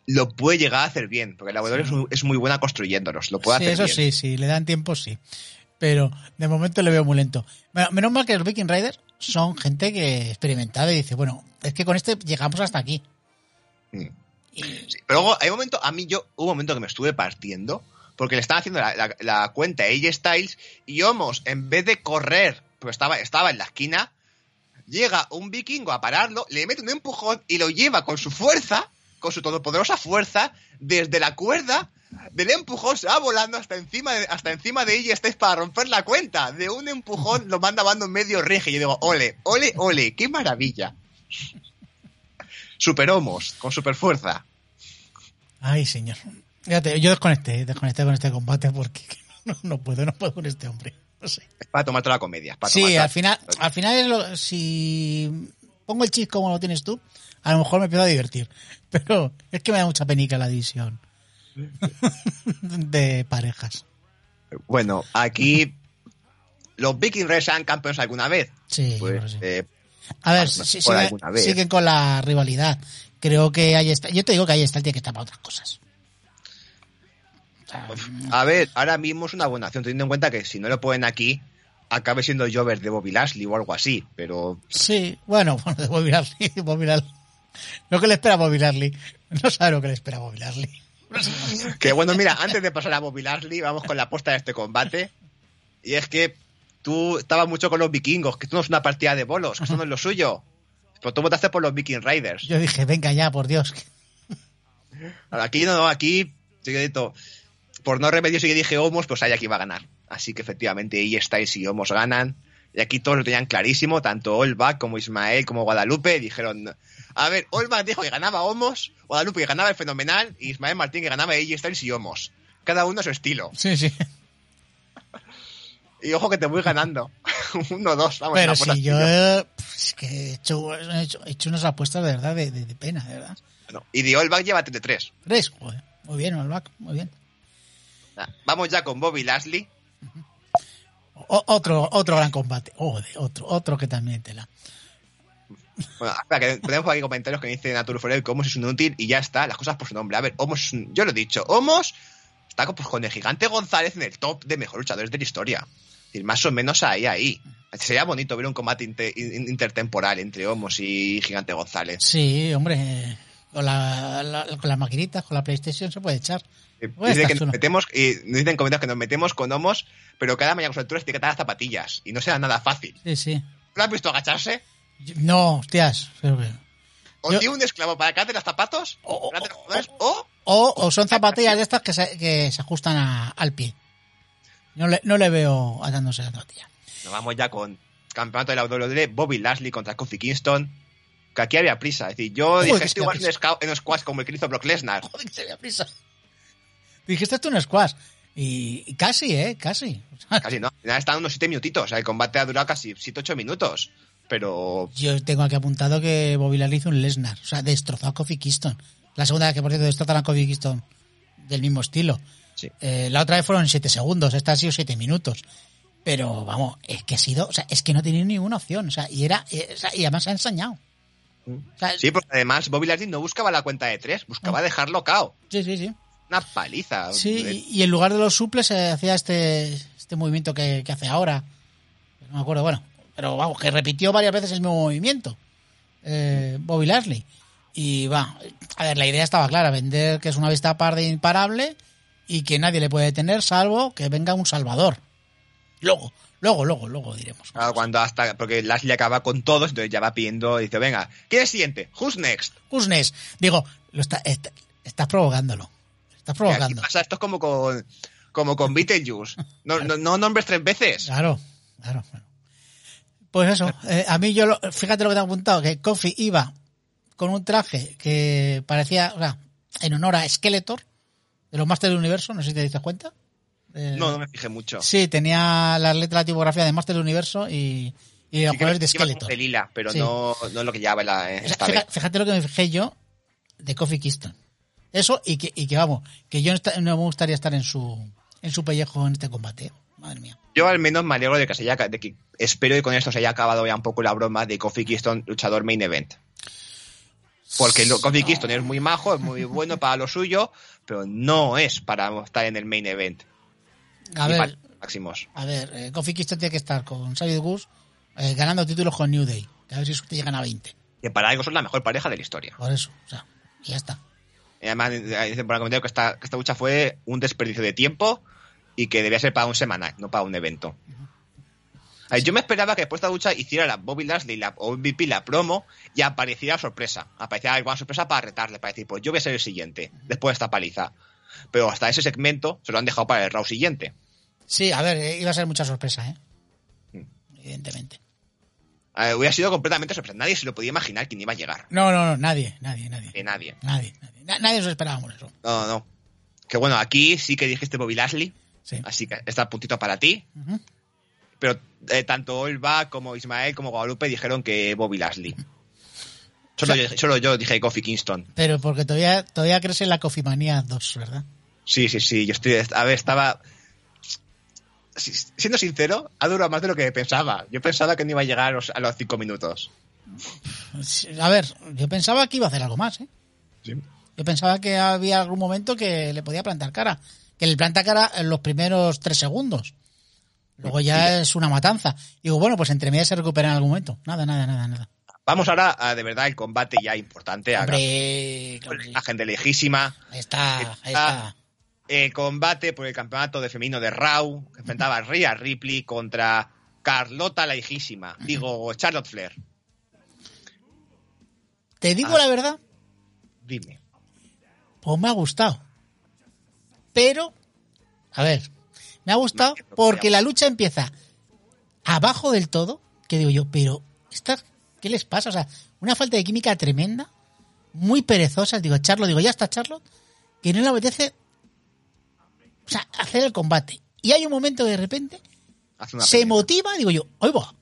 lo puede llegar a hacer bien. Porque la es, muy, es muy buena construyéndolos. Lo puede Sí, hacer eso bien. sí, sí, le dan tiempo, sí. Pero de momento le veo muy lento. Menos mal que los Viking Raiders son gente que experimentada y dice, bueno, es que con este llegamos hasta aquí. Mm. Sí, pero luego hay un momento, a mí yo, hubo un momento que me estuve partiendo, porque le estaba haciendo la, la- la cuenta a AJ Styles y Homos, en vez de correr, pues estaba, estaba en la esquina, llega un vikingo a pararlo, le mete un empujón y lo lleva con su fuerza, con su todopoderosa fuerza, desde la cuerda del empujón se va volando hasta encima de, hasta encima de AJ Styles para romper la cuenta. De un empujón lo manda bando en medio ring y yo digo, ole, ole, ole, qué maravilla. Super Homos, con super fuerza. Ay, señor. Fíjate, yo desconecté, desconecté con este combate porque no, no puedo, no puedo con este hombre. No sé. Es para tomar toda la comedia. para Sí, al final, al final es lo, si pongo el chis como lo tienes tú, a lo mejor me empiezo a divertir. Pero es que me da mucha penica la división de parejas. Bueno, aquí los Viking Raiders han campeones alguna vez. Sí, Pues, sí. eh, A ver, sigue- vez. siguen con la rivalidad. Creo que ahí está. Yo te digo que ahí está el tiene que estar para otras cosas. A ver, ahora mismo es una buena acción, teniendo en cuenta que si no lo ponen aquí, acabe siendo el Jover de Bobby Lashley o algo así. Pero sí, bueno, bueno, de Bobby Lashley, Bobby Lashley. Lo que le espera a Bobby Lashley. No sabe lo que le espera a Bobby Lashley. Que bueno, mira, antes de pasar a Bobby Lashley, vamos con la aposta de este combate. Y es que tú estabas mucho con los vikingos, que esto no es una partida de bolos, que esto no es lo suyo. Pero tú votaste por los Viking Raiders. Yo dije, venga ya, por Dios. Aquí no, aquí, secretito, por no remedio sí que dije Homos, pues ahí aquí va a ganar. Así que efectivamente ahí Styles y Homos ganan. Y aquí todos lo tenían clarísimo, tanto Olbach como Ismael como Guadalupe dijeron, a ver, Olbach dijo que ganaba Homos, Guadalupe que ganaba el Fenomenal y Ismael Martín que ganaba AJ Styles y Homos. Cada uno a su estilo. Sí, sí. Y ojo que te voy ganando. Uno, dos, vamos. Pero si yo es que he hecho, he hecho, he hecho unas apuestas de verdad de, de- de pena, de verdad. Bueno, y de Olbach lleva 33. Tres, joder. Muy bien, Olbach, muy bien. Vamos ya con Bobby Lashley. Otro, otro gran combate. Joder, otro, otro que también te la. Bueno, espera, que tenemos aquí comentarios que dicen a Forever que Homos es un inútil y ya está, las cosas por su nombre. A ver, Homos es un- yo lo he dicho, Homos está con, pues, con el gigante González en el top de mejores luchadores de la historia. Es decir, más o menos ahí, ahí. Sería bonito ver un combate inte- in- intertemporal entre Homos y Gigante González. Sí, hombre. Con, la, la- con las maquinitas, con la PlayStation se puede echar. Eh, Puede que nos metemos, y nos dicen comentarios que nos metemos con Homos, pero cada mañana con su altura etiquetar las zapatillas. Y no será nada fácil. Sí, sí. ¿Lo has visto agacharse? No, hostias. que- ¿O Yo- tiene un esclavo para carte los zapatos? O- o- los ¿O? O, o son zapatillas de estas que se, que se ajustan a- al pie. No le, no le veo atándose la zapatilla. Nos vamos ya con campeonato de la WWE, Bobby Lashley contra Kofi Kingston. Que aquí había prisa. Es decir, yo dije, que igual había es un squash- en como el que hizo Brock Lesnar. Joder, que se veía prisa. Dijiste esto un squash. Y, y casi, ¿eh? Casi. Casi no. Están unos 7 minutitos. O sea, el combate ha durado casi 7-8 minutos. Pero Yo tengo aquí apuntado que Bobby Lashley hizo un Lesnar. O sea, destrozó a Kofi Kingston. La segunda vez que, por cierto, destrozan a Kofi Kingston del mismo estilo. Sí. Eh, la otra vez fueron 7 segundos. Esta ha sido 7 minutos. Pero, vamos, es que ha sido... O sea, es que no tenía ninguna opción. O sea, y era... eh, o sea, y además se ha ensañado. O sea, sí, porque además Bobby Lashley no buscaba la cuenta de 3, buscaba dejarlo cao. sí, sí, sí. Una paliza. Sí, Eh, y, y en lugar de los suples se hacía este, este movimiento que, que hace ahora. No me acuerdo, bueno. Pero vamos, que repitió varias veces el mismo movimiento. Eh, Bobby Lashley. Y va, a ver, la idea estaba clara, vender que es una vista parda imparable y que nadie le puede detener salvo que venga un salvador. Luego, luego, luego, luego diremos. Claro, cuando hasta, porque Lashley acaba con todos, entonces ya va pidiendo, dice, venga, ¿quién es siguiente? Who's next? Kusnes, digo, lo está, está- estás provocándolo. Estás provocando. pasa, esto es como con, como con Beetlejuice. No, no, no nombres tres veces. Claro, claro, claro. Pues eso, eh, a mí yo, lo- fíjate lo que te he apuntado, que Kofi iba con un traje que parecía, o sea, en honor a Skeletor, de los Masters del Universo, no sé si te diste cuenta. Eh, No, no me fijé mucho. Sí, tenía las letras de tipografía de Masters del Universo y, y los Sí colores de Skeletor. de lila, pero Sí. no, no es lo que lleva la, O sea, esta fíjate, vez. fíjate lo que me fijé yo de Kofi Kingston. Eso y que, y que vamos, que yo no, no me gustaría estar en su, en su pellejo en este combate. Madre mía. Yo al menos me alegro de que se haya, de que espero que con esto se haya acabado ya un poco la broma de Kofi Kingston luchador main event. Porque lo- Kofi Kingston es muy majo, es muy bueno para lo suyo, pero no es para estar en el main event. A Ni ver, para máximos. A ver, eh, Kofi Kingston tiene que estar con Xavier Gus eh, ganando títulos con New Day. Que a ver si te llegan a 20. Que para algo son la mejor pareja de la historia. Por eso, o sea, y ya está. Y además dicen por el comentario que esta, que esta lucha fue un desperdicio de tiempo y que debía ser para un semanal, no para un evento. A ver, yo me esperaba que después de esta lucha hiciera la Bobby Lashley la, o MVP la promo y apareciera sorpresa. Apareciera alguna sorpresa para retarle, para decir, pues yo voy a ser el siguiente, después de esta paliza. Pero hasta ese segmento se lo han dejado para el round siguiente. Sí, a ver, eh, iba a ser mucha sorpresa, ¿eh? Mm. Evidentemente. A ver, hubiera sido completamente sorpresa. Nadie se lo podía imaginar quién iba a llegar. No, no, no, nadie, nadie, nadie. Nadie. Nadie, nadie. Na- nadie nos esperábamos eso. No, no. Que bueno, aquí sí que dijiste Bobby Lashley, Sí. así que está puntito para ti. Pero eh, tanto Olva como Ismael como Guadalupe dijeron que Bobby Lashley. Solo, yo, solo yo dije Kofi Kingston. Pero porque todavía, todavía crees en la Cofimanía 2, ¿verdad? Sí, sí, sí. Yo estoy. A ver, estaba. si- Siendo sincero, ha durado más de lo que pensaba. Yo pensaba que no iba a llegar a los, a los cinco minutos. A ver, yo pensaba que iba a hacer algo más, ¿eh? Yo pensaba que había algún momento que le podía plantar cara. Que le planta cara en los primeros tres segundos. Luego ya es una matanza. Digo, bueno, pues entre medias se recupera en algún momento. Nada, nada, nada, nada. Vamos ahora a de verdad el combate ya importante. Hombre, la imagen de lejísima. ahí está, ahí está. El combate por el campeonato de femenino de Raw. Que enfrentaba a Rhea Ripley contra Carlota la lejísima. Digo, Charlotte Flair. Te digo Ah. la verdad, Dime. pues me ha gustado. Pero, a ver, me ha gustado porque la lucha empieza abajo del todo, que digo yo, pero estas, ¿qué les pasa? O sea, una falta de química tremenda, muy perezosa. Digo, Charlotte, digo, ya está Charlotte, que no le apetece, o sea, hacer el combate. Y hay un momento que de repente se motiva, digo yo, ¡ay va!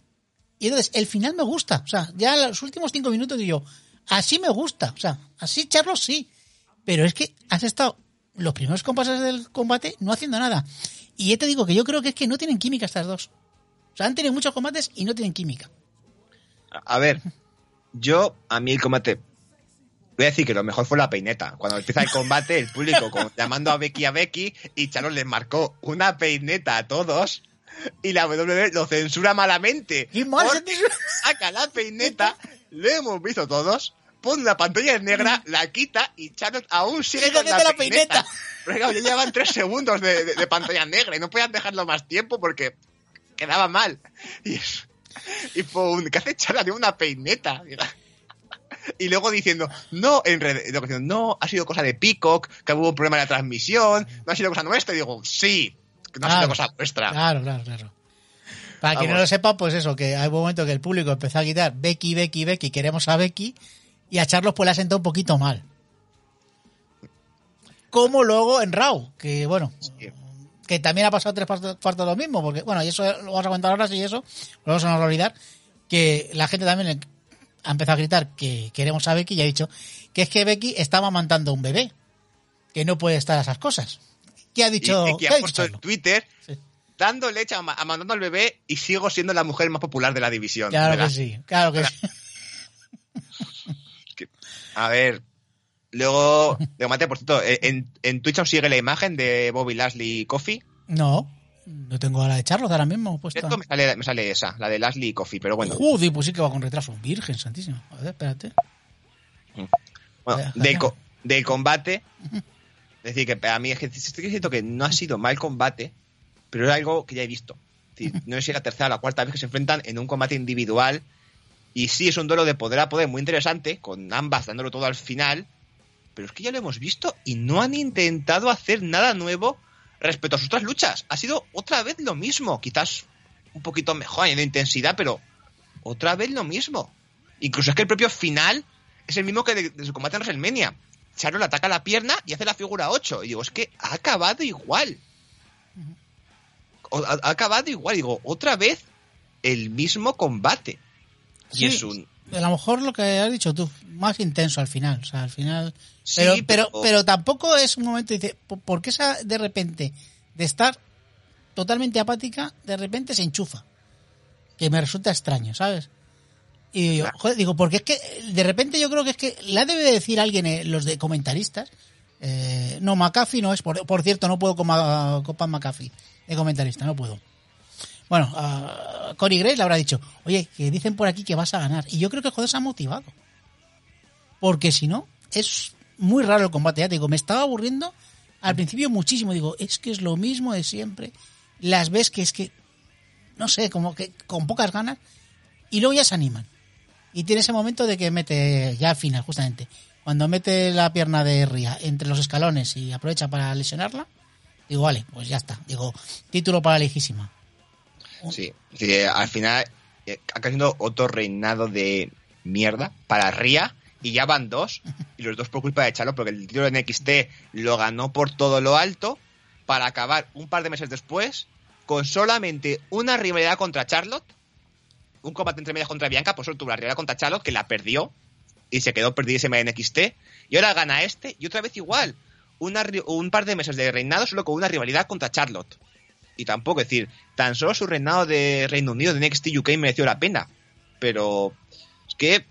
Y entonces el final me gusta. O sea, ya los últimos cinco minutos digo yo, así me gusta. O sea, así Charlos sí. Pero es que has estado los primeros compases del combate no haciendo nada. Y ya te digo que yo creo que es que no tienen química estas dos. O sea, han tenido muchos combates y no tienen química. A ver, yo, a mí el combate. Voy a decir que lo mejor fue la peineta. Cuando empieza el combate, el público como, llamando a Becky a Becky y Charlos les marcó una peineta a todos y la WWE lo censura malamente. Y mal saca la peineta, lo hemos visto todos, pone una pantalla negra, la quita y Charlotte aún sigue Sigue con la, la peineta. peineta. Ya llevan tres segundos de, de- de pantalla negra y no podían dejarlo más tiempo porque quedaba mal. Y, y fue un, ¿qué hace Charlotte? Tiene una peineta. Y luego diciendo, no, en red, no, ha sido cosa de Peacock, que hubo un problema en la transmisión, no ha sido cosa nuestra. Y digo, sí, que no ha Claro. sido cosa nuestra. Claro, claro, claro. Para quien no Vamos. lo sepa, pues eso, que hay un momento que el público empezó a quitar Becky, Becky, Becky, queremos a Becky, y a Charlos pues le ha sentado un poquito mal. Como luego en Raw, que bueno, Sí. que también ha pasado tres partes partes lo mismo, porque bueno, y eso lo vamos a comentar ahora, sí, eso, lo vamos a no olvidar, que la gente también ha empezado a gritar que queremos a Becky y ha dicho que es que Becky estaba amamantando a un bebé, que no puede estar a esas cosas. ¿Qué ha Y dicho? Becky ¿qué ha ha puesto en? Twitter, Sí. dando leche, ama- amamantando al bebé y sigo siendo la mujer más popular de la división. Claro ¿verdad? que sí, claro que sí. A ver, luego, de mate, por cierto, eh, en, en Twitch os sigue la imagen de Bobby Lashley y Coffee. No, no tengo la de Charlos ahora mismo puesta. Esto me sale, me sale esa, la de Lashley y Coffee, pero bueno. Joder, pues sí que va con retraso. Virgen santísima. A ver, espérate. Bueno, de, vaya. co- de combate, es decir, que para mí es que estoy diciendo que no ha sido mal combate, pero es algo que ya he visto. Es decir, no sé si es la tercera o la cuarta vez que se enfrentan en un combate individual. Y sí, es un duelo de poder a poder muy interesante, con ambas dándolo todo al final. Pero es que ya lo hemos visto y no han intentado hacer nada nuevo respecto a sus otras luchas. Ha sido otra vez lo mismo. Quizás un poquito mejor, añadiendo intensidad, pero otra vez lo mismo. Incluso es que el propio final es el mismo que de, de su combate en WrestleMania. Charlo le ataca la pierna y hace la figura 8. Y digo, es que ha acabado igual. O- Ha, ha acabado igual. Digo, otra vez el mismo combate. Y Sí, es un. A lo mejor lo que has dicho tú, más intenso al final. O sea, al final. Sí, Pero, pero, pero- pero tampoco es un momento, dice, ¿por- ¿por qué esa de repente, de estar totalmente apática, de repente se enchufa? Que me resulta extraño, ¿sabes? Y yo, joder, digo, porque es que de repente yo creo que es que la debe de decir alguien, eh, los de comentaristas. eh, no, McAfee no es, por, por cierto, no puedo con, con McAfee de comentarista, no puedo. Bueno, a Cory Grace le habrá dicho, oye, que dicen por aquí que vas a ganar. Y yo creo que joder se ha motivado. Porque si no, es muy raro el combate. Ya te digo, me estaba aburriendo al principio muchísimo. Digo, es que es lo mismo de siempre. Las ves que es que, no sé, como que con pocas ganas. Y luego ya se animan. Y tiene ese momento de que mete, ya al final, justamente, cuando mete la pierna de Ria entre los escalones y aprovecha para lesionarla, digo, vale, pues ya está. Digo, título para lejísima. Sí, sí, al final eh, ha caído otro reinado de mierda para Ria y ya van dos y los dos por culpa de Charlo porque el título de NXT lo ganó por todo lo alto para acabar un par de meses después con solamente una rivalidad contra Charlotte, un combate entre medias contra Bianca, por eso tuvo la rivalidad contra Charlotte que la perdió y se quedó perdidísima en NXT y ahora gana este y otra vez igual, una, un par de meses de reinado solo con una rivalidad contra Charlotte y tampoco, es decir, tan solo su reinado de Reino Unido de NXT UK mereció la pena. Pero es que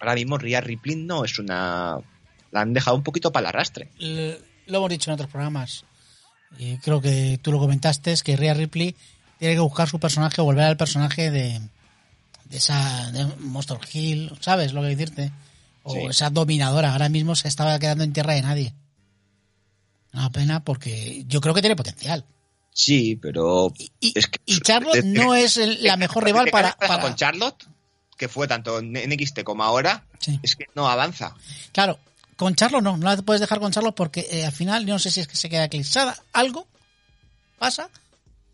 ahora mismo Rhea Ripley no es una... La han dejado un poquito para el arrastre. Lo hemos dicho en otros programas. Y creo que tú lo comentaste, es que Rhea Ripley tiene que buscar su personaje o volver al personaje de, de esa de Monster Hill, ¿sabes lo que decirte? O Sí. esa dominadora. Ahora mismo se estaba quedando en tierra de nadie. Una pena porque yo creo que tiene potencial. Sí, pero... Y, y, Es que- y Charlotte es- no es el- la mejor rival para... Con Charlotte, que fue tanto en NXT como ahora, Sí. es que no avanza. Claro, con Charlo no, no la puedes dejar con Charlo porque eh, al final, yo no sé si es que se queda eclipsada, algo pasa,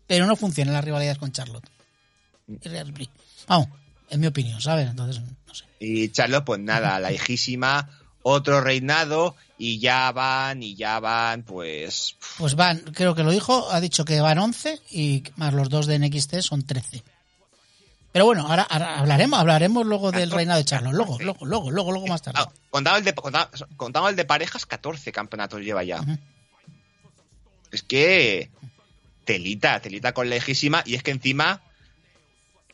pero no funciona las rivalidades con Charlotte. Ripley. Vamos, en mi opinión, ¿sabes? Entonces, no sé. Y Charlotte, pues nada, la hijísima, otro reinado, y ya van, y ya van, pues... Pues van, creo que lo dijo, ha dicho que van 11 y más los dos de NXT son 13. Pero bueno, ahora, ahora hablaremos, hablaremos luego del reinado de Charlotte, luego, luego, luego, luego, luego más tarde. Ah, contado, el de, contado, contado el de parejas, 14 campeonatos lleva ya. Es que telita, telita con lejísima y es que encima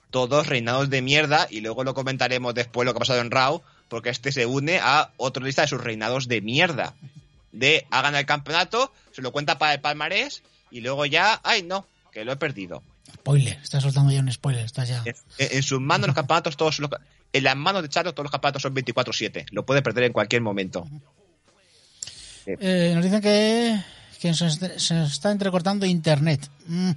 todos reinados de mierda y luego lo comentaremos después lo que ha pasado en Raw porque este se une a otra lista de sus reinados de mierda. De hagan el campeonato, se lo cuenta para el palmarés y luego ya, ay no, que lo he perdido. Spoiler, está soltando ya un spoiler, está ya. En, en sus manos los campeonatos todos los, en las manos de Charlo todos los campeonatos son 24-7. Lo puede perder en cualquier momento. Eh, nos dicen que, que se, se está entrecortando internet. Mm,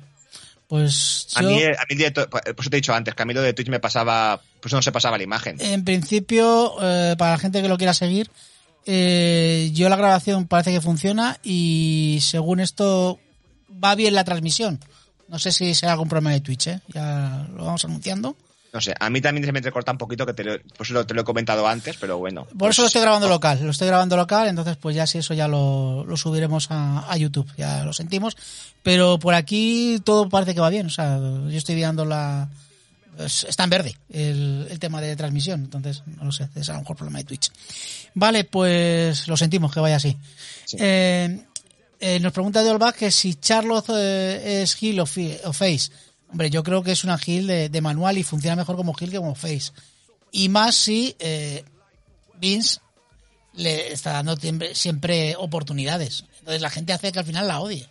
Pues A yo, mí, a mí el directo, por eso te he dicho antes, que a mí lo de Twitch me pasaba, pues no se pasaba la imagen. en principio, eh, para la gente que lo quiera seguir, eh, yo la grabación parece que funciona y según esto va bien la transmisión. No sé si será algún problema de Twitch, ¿eh? ya lo vamos anunciando. No sé, a mí también se me entrecorta un poquito, que te lo, pues lo, te lo he comentado antes, pero bueno. Por pues- eso lo estoy grabando local, lo estoy grabando local, entonces pues ya si eso ya lo, lo subiremos a, a YouTube, ya lo sentimos. Pero por aquí todo parece que va bien, o sea, yo estoy viendo la... es- Está en verde el, el tema de transmisión, entonces no lo sé, es a lo mejor problema de Twitch. Vale, pues lo sentimos que vaya así. Sí. Eh, eh, nos pregunta de Olbach que si Charlotte eh, es heel o face. Hombre, yo creo que es una heel de, manual y funciona mejor como heel que como face. Y más si eh, Vince le está dando siempre, oportunidades. Entonces la gente hace que al final la odie.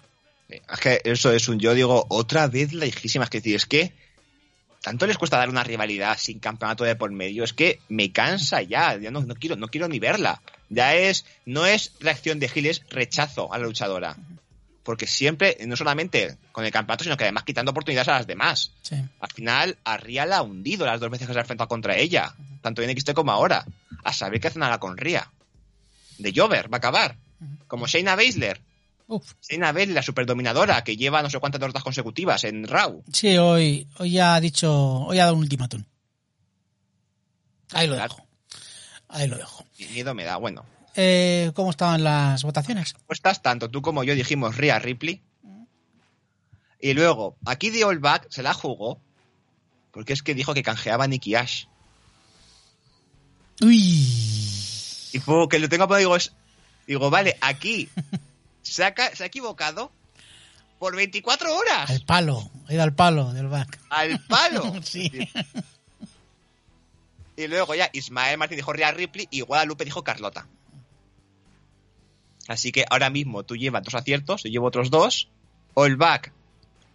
Es que eso es un, yo digo, otra vez lejísima. Es que decir, es que tanto les cuesta dar una rivalidad sin campeonato de por medio, es que me cansa ya, ya no, no quiero, no quiero ni verla. Ya es, no es reacción de Gil, es rechazo a la luchadora. Porque siempre, no solamente con el campeonato, sino que además quitando oportunidades a las demás. Sí. Al final, a Ria la ha hundido las dos veces que se ha enfrentado contra ella, tanto en XT como ahora. A saber qué hacen ahora con Ria. De Jover, va a acabar. Como Shayna Baszler. Uf. Shayna Baszler, la superdominadora, que lleva no sé cuántas derrotas consecutivas en Raw. Sí, hoy, hoy ha dicho, hoy ha dado un ultimátum. Ahí lo Claro. dejo. Ahí lo dejo. Y miedo me da. Bueno, Eh, ¿Cómo estaban las votaciones? apuestas, tanto tú como yo dijimos Rhea Ripley. Y luego, aquí The Old Back se la jugó. Porque es que dijo que canjeaba a Nicky Ash. Uy. Y fue que lo tengo digo, es, digo, vale, aquí se ha, se ha equivocado por 24 horas. Al palo. Ido al palo del back. Al palo. Sí. Y luego ya Ismael Martín dijo Rhea Ripley y Guadalupe dijo Carlota. Así que ahora mismo tú llevas dos aciertos, yo llevo otros dos. Olback,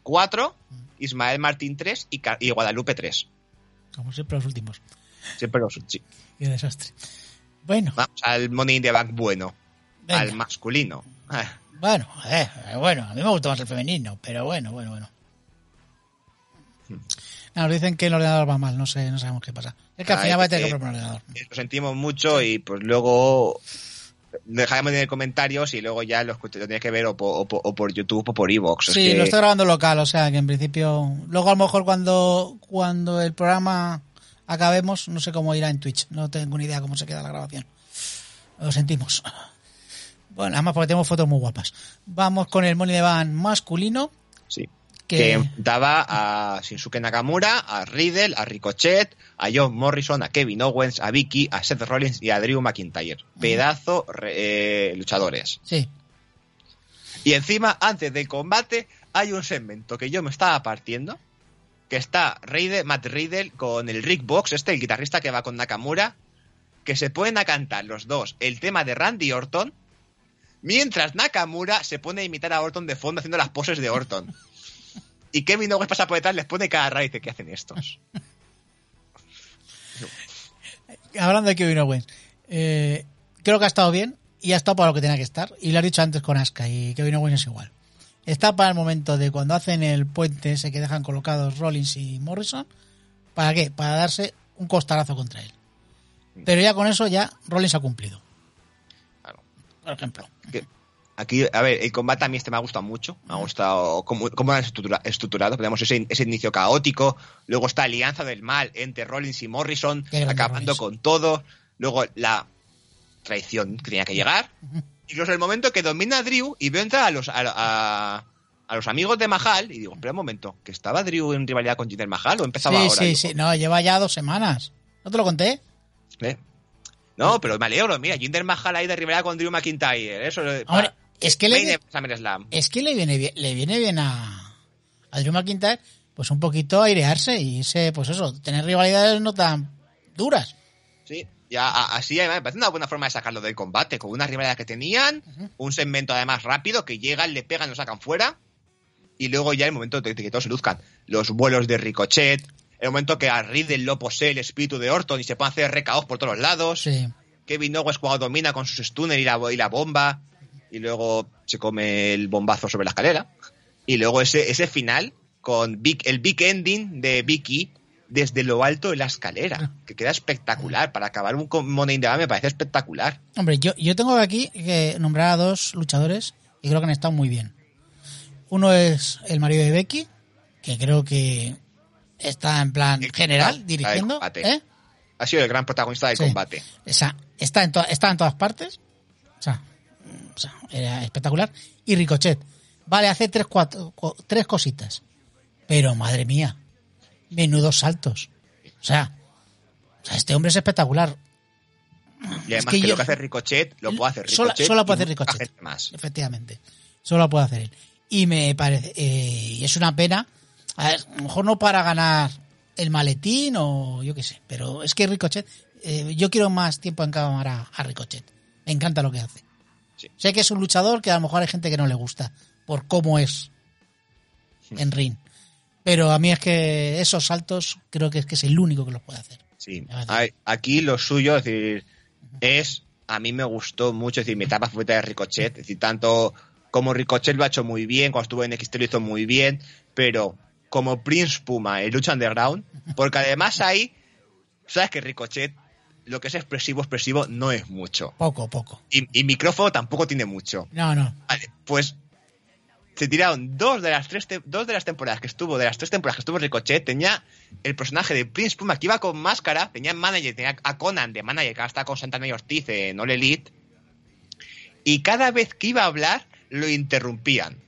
cuatro. Ismael Martín, tres. Y, Car- y Guadalupe, tres. Como siempre los últimos. Siempre los sí. Qué desastre. Bueno, Vamos al Money in the Bank bueno. venga. Al masculino. Ah, Bueno, eh, bueno, a mí me gusta más el femenino, pero bueno, bueno, bueno. No, nos dicen que el ordenador va mal, no sé, no sabemos qué pasa. Es que al Ah, final va a tener que- comprar un ordenador. Lo sentimos mucho y pues luego dejaremos en comentarios y luego ya los lo tienes que ver o por, o por- o por YouTube o por Evox. Sí, lo estoy grabando local, o sea que en principio. Luego a lo mejor cuando, cuando el programa acabemos, no sé cómo irá en Twitch. No tengo ni idea cómo se queda la grabación. Lo sentimos. Bueno, además porque tenemos fotos muy guapas. Vamos con el Money de Van masculino. Sí. Que, que enfrentaba a Shinsuke Nakamura, a Riddle, a Ricochet, a John Morrison, a Kevin Owens, a Vicky, a Seth Rollins y a Drew McIntyre. Pedazo eh, luchadores. Sí, Y encima, antes del combate, hay un segmento que yo me estaba partiendo, que está Riddle, Matt Riddle con el Rick Box, este, el guitarrista que va con Nakamura, que se ponen a cantar los dos el tema de Randy Orton, mientras Nakamura se pone a imitar a Orton de fondo haciendo las poses de Orton. Y Kevin Owens pasa por detrás, les pone cara rara y dice, ¿qué hacen estos? hablando de Kevin Owens, eh, creo que ha estado bien y ha estado para lo que tenía que estar. Y lo has dicho antes con Asuka y Kevin Owens es igual. Está para el momento de cuando hacen el puente ese que dejan colocados Rollins y Morrison. ¿Para qué? Para darse un costarazo contra él. Pero ya con eso ya Rollins ha cumplido. Claro. Por ejemplo. Aquí, a ver, el combate a mí este me ha gustado mucho. Me ha gustado cómo, cómo lo han estructura- estructurado. Tenemos ese, ese inicio caótico. Luego está Alianza del Mal entre Rollins y Morrison, acabando Rollins. con todo. Luego la traición que tenía que llegar. Incluso el momento que domina a Drew y veo entrar a los, a, a- a los amigos de Mahal y digo, espera un momento, ¿que estaba Drew en rivalidad con Jinder Mahal o empezaba Sí, ahora? sí, Digo, sí. No, lleva ya dos semanas. ¿No te lo conté? ¿eh? No, pero me alegro, mira, Jinder Mahal ahí de rivalidad con Drew McIntyre. Eso, eh, Hombre, Es que le, es que le viene bien, le viene bien a, a Drew McIntyre, pues un poquito airearse y irse, pues eso, tener rivalidades no tan duras. Sí, ya así además me parece una buena forma de sacarlo del combate, con una rivalidad que tenían, un segmento además rápido que llegan, le pegan, lo sacan fuera, y luego ya el momento de que todos se luzcan. Los vuelos de Ricochet, el momento que a Riddle lo posee el espíritu de Orton y se pueden hacer recaos por todos lados. Sí. Kevin Owens cuando domina con sus stunner y la, y la bomba, y luego se come el bombazo sobre la escalera. Y luego ese, ese final con big, el big ending de Vicky desde lo alto de la escalera, que queda espectacular. Para acabar un Money in the Bank me parece espectacular. Hombre, yo, yo tengo aquí que nombrar a dos luchadores y creo que han estado muy bien. Uno es el marido de Becky, que creo que está en plan El- general, el dirigiendo. ¿eh? Ha sido el gran protagonista del Sí. combate. O sea, está en, to- está en todas partes. O sea, o sea, era espectacular. Y Ricochet. Vale, hace tres, cuatro, tres cositas. Pero madre mía, menudos saltos. O sea, o sea, este hombre es espectacular. Y además que que, yo- lo que hace Ricochet lo puede hacer Solo- Ricochet. solo puede y hacer Ricochet. más. Efectivamente. Solo lo puede hacer él. Y me parece, eh, y es una pena, a, ver, a lo mejor no para ganar el maletín o yo qué sé, pero es que Ricochet, eh, yo quiero más tiempo en cámara a Ricochet. Me encanta lo que hace. Sí. Sé que es un luchador que a lo mejor hay gente que no le gusta por cómo es en ring. Pero a mí es que esos saltos creo que es que es el único que los puede hacer. Sí. Aquí lo suyo, es decir, es. A mí me gustó mucho, es decir, mi etapa favorita de Ricochet. Es decir, tanto como Ricochet lo ha hecho muy bien, cuando estuvo en NXT lo hizo muy bien, pero como Prince Puma en Lucha Underground, porque además ahí, sabes que Ricochet, lo que es expresivo, expresivo, no es mucho. Poco, poco. Y, y micrófono tampoco tiene mucho. No, no. Vale, pues se tiraron dos de las tres dos de las temporadas que estuvo, de las tres temporadas que estuvo Ricochet, tenía el personaje de Prince Puma que iba con máscara, tenía manager, tenía a Conan de manager que ahora está con Santana y Ortiz en All Elite, y cada vez que iba a hablar lo interrumpían.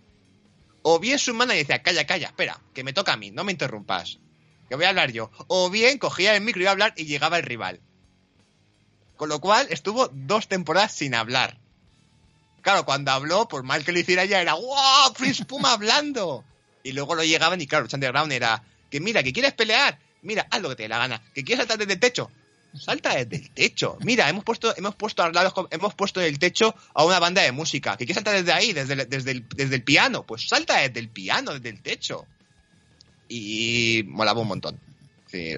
O bien su manager decía, calla, calla, espera, que me toca a mí, no me interrumpas, que voy a hablar yo. O bien cogía el micro y iba a hablar y llegaba el rival. Con lo cual estuvo dos temporadas sin hablar. Claro, cuando habló, por mal que lo hiciera ya, era ¡Wow! Prince Puma hablando. Y luego lo llegaban y claro, Underground era que mira, que quieres pelear, mira, haz lo que te dé la gana. Que quieres saltar desde el techo, salta desde el techo. Mira, hemos puesto, hemos puesto al lado, hemos puesto en el techo a una banda de música. Que quieres saltar desde ahí, desde el, desde desde el piano, pues salta desde el piano, desde el techo. Y molaba un montón. Sí.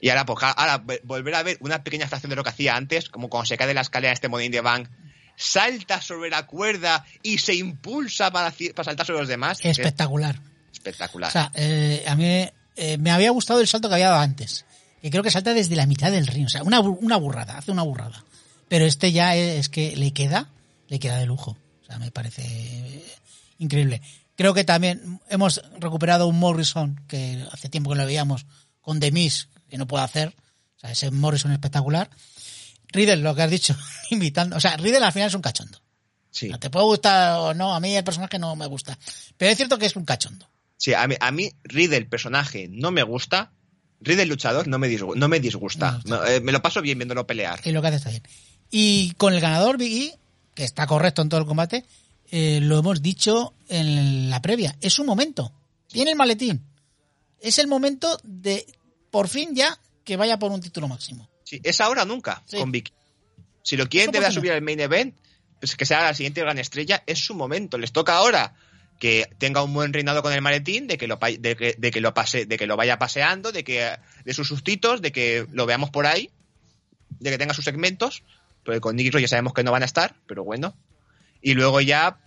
Y ahora, pues, ahora volver a ver una pequeña fracción de lo que hacía antes, como cuando se cae de la escalera este Money in the Bank, salta sobre la cuerda y se impulsa para, para saltar sobre los demás. Es Espectacular. espectacular. O sea, eh, a mí eh, me había gustado el salto que había dado antes. Que creo que salta desde la mitad del ring. O sea, una, una burrada, hace una burrada. Pero este ya es, es que le queda, le queda de lujo. O sea, me parece eh, increíble. Creo que también hemos recuperado un Morrison, que hace tiempo que lo veíamos, con Demis, que no puede hacer. O sea, ese Morrison espectacular. Riddle, lo que has dicho, invitando. O sea, Riddle al final es un cachondo. sí. No te puede gustar o no, a mí el personaje no me gusta. Pero es cierto que es un cachondo. Sí, a mí, a mí Riddle, el personaje, no me gusta. Riddle, luchador, no me, disgu- no me disgusta. No, eh, me lo paso bien viéndolo pelear. y lo que hace está bien. Y con el ganador Big E, que está correcto en todo el combate, eh, lo hemos dicho en la previa. Es su momento. Tiene el maletín. Es el momento de, por fin ya, que vaya por un título máximo. Sí, es ahora nunca Sí. con Vicky. Si lo quieren debe subir al main event, pues que sea la siguiente gran estrella, es su momento. Les toca ahora que tenga un buen reinado con el maletín, de que lo de que, de que lo pase, de que lo vaya paseando, de que de sus sustitos, de que lo veamos por ahí, de que tenga sus segmentos, porque con Nicky Cross ya sabemos que no van a estar, pero bueno. Y luego ya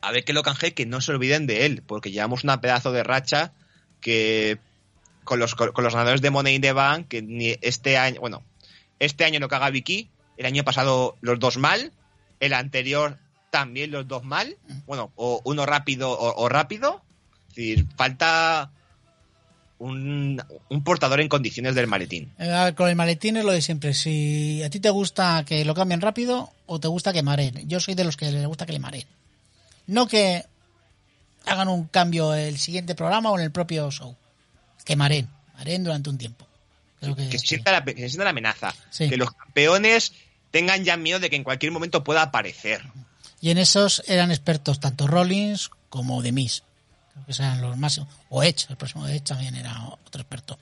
a ver que lo canje, que no se olviden de él, porque llevamos una pedazo de racha que con los, con los ganadores de Money in the Bank, que ni este año, bueno, este año que haga Vicky, el año pasado los dos mal, el anterior también los dos mal, bueno, o uno rápido o, rápido, falta un, un portador en condiciones del maletín. Con el maletín es lo de siempre. Si a ti te gusta que lo cambien rápido o te gusta que mareen. Yo soy de los que le gusta que le mareen. No que hagan un cambio el siguiente programa o en el propio show. Que mareen. Mareen durante un tiempo. Creo que, que se sí. sienta la, que se sienta la amenaza, Sí. que los campeones tengan ya miedo de que en cualquier momento pueda aparecer. Y en esos eran expertos tanto Rollins como The Miz. Creo que eran los más. O Edge, el próximo de Edge también era otro experto.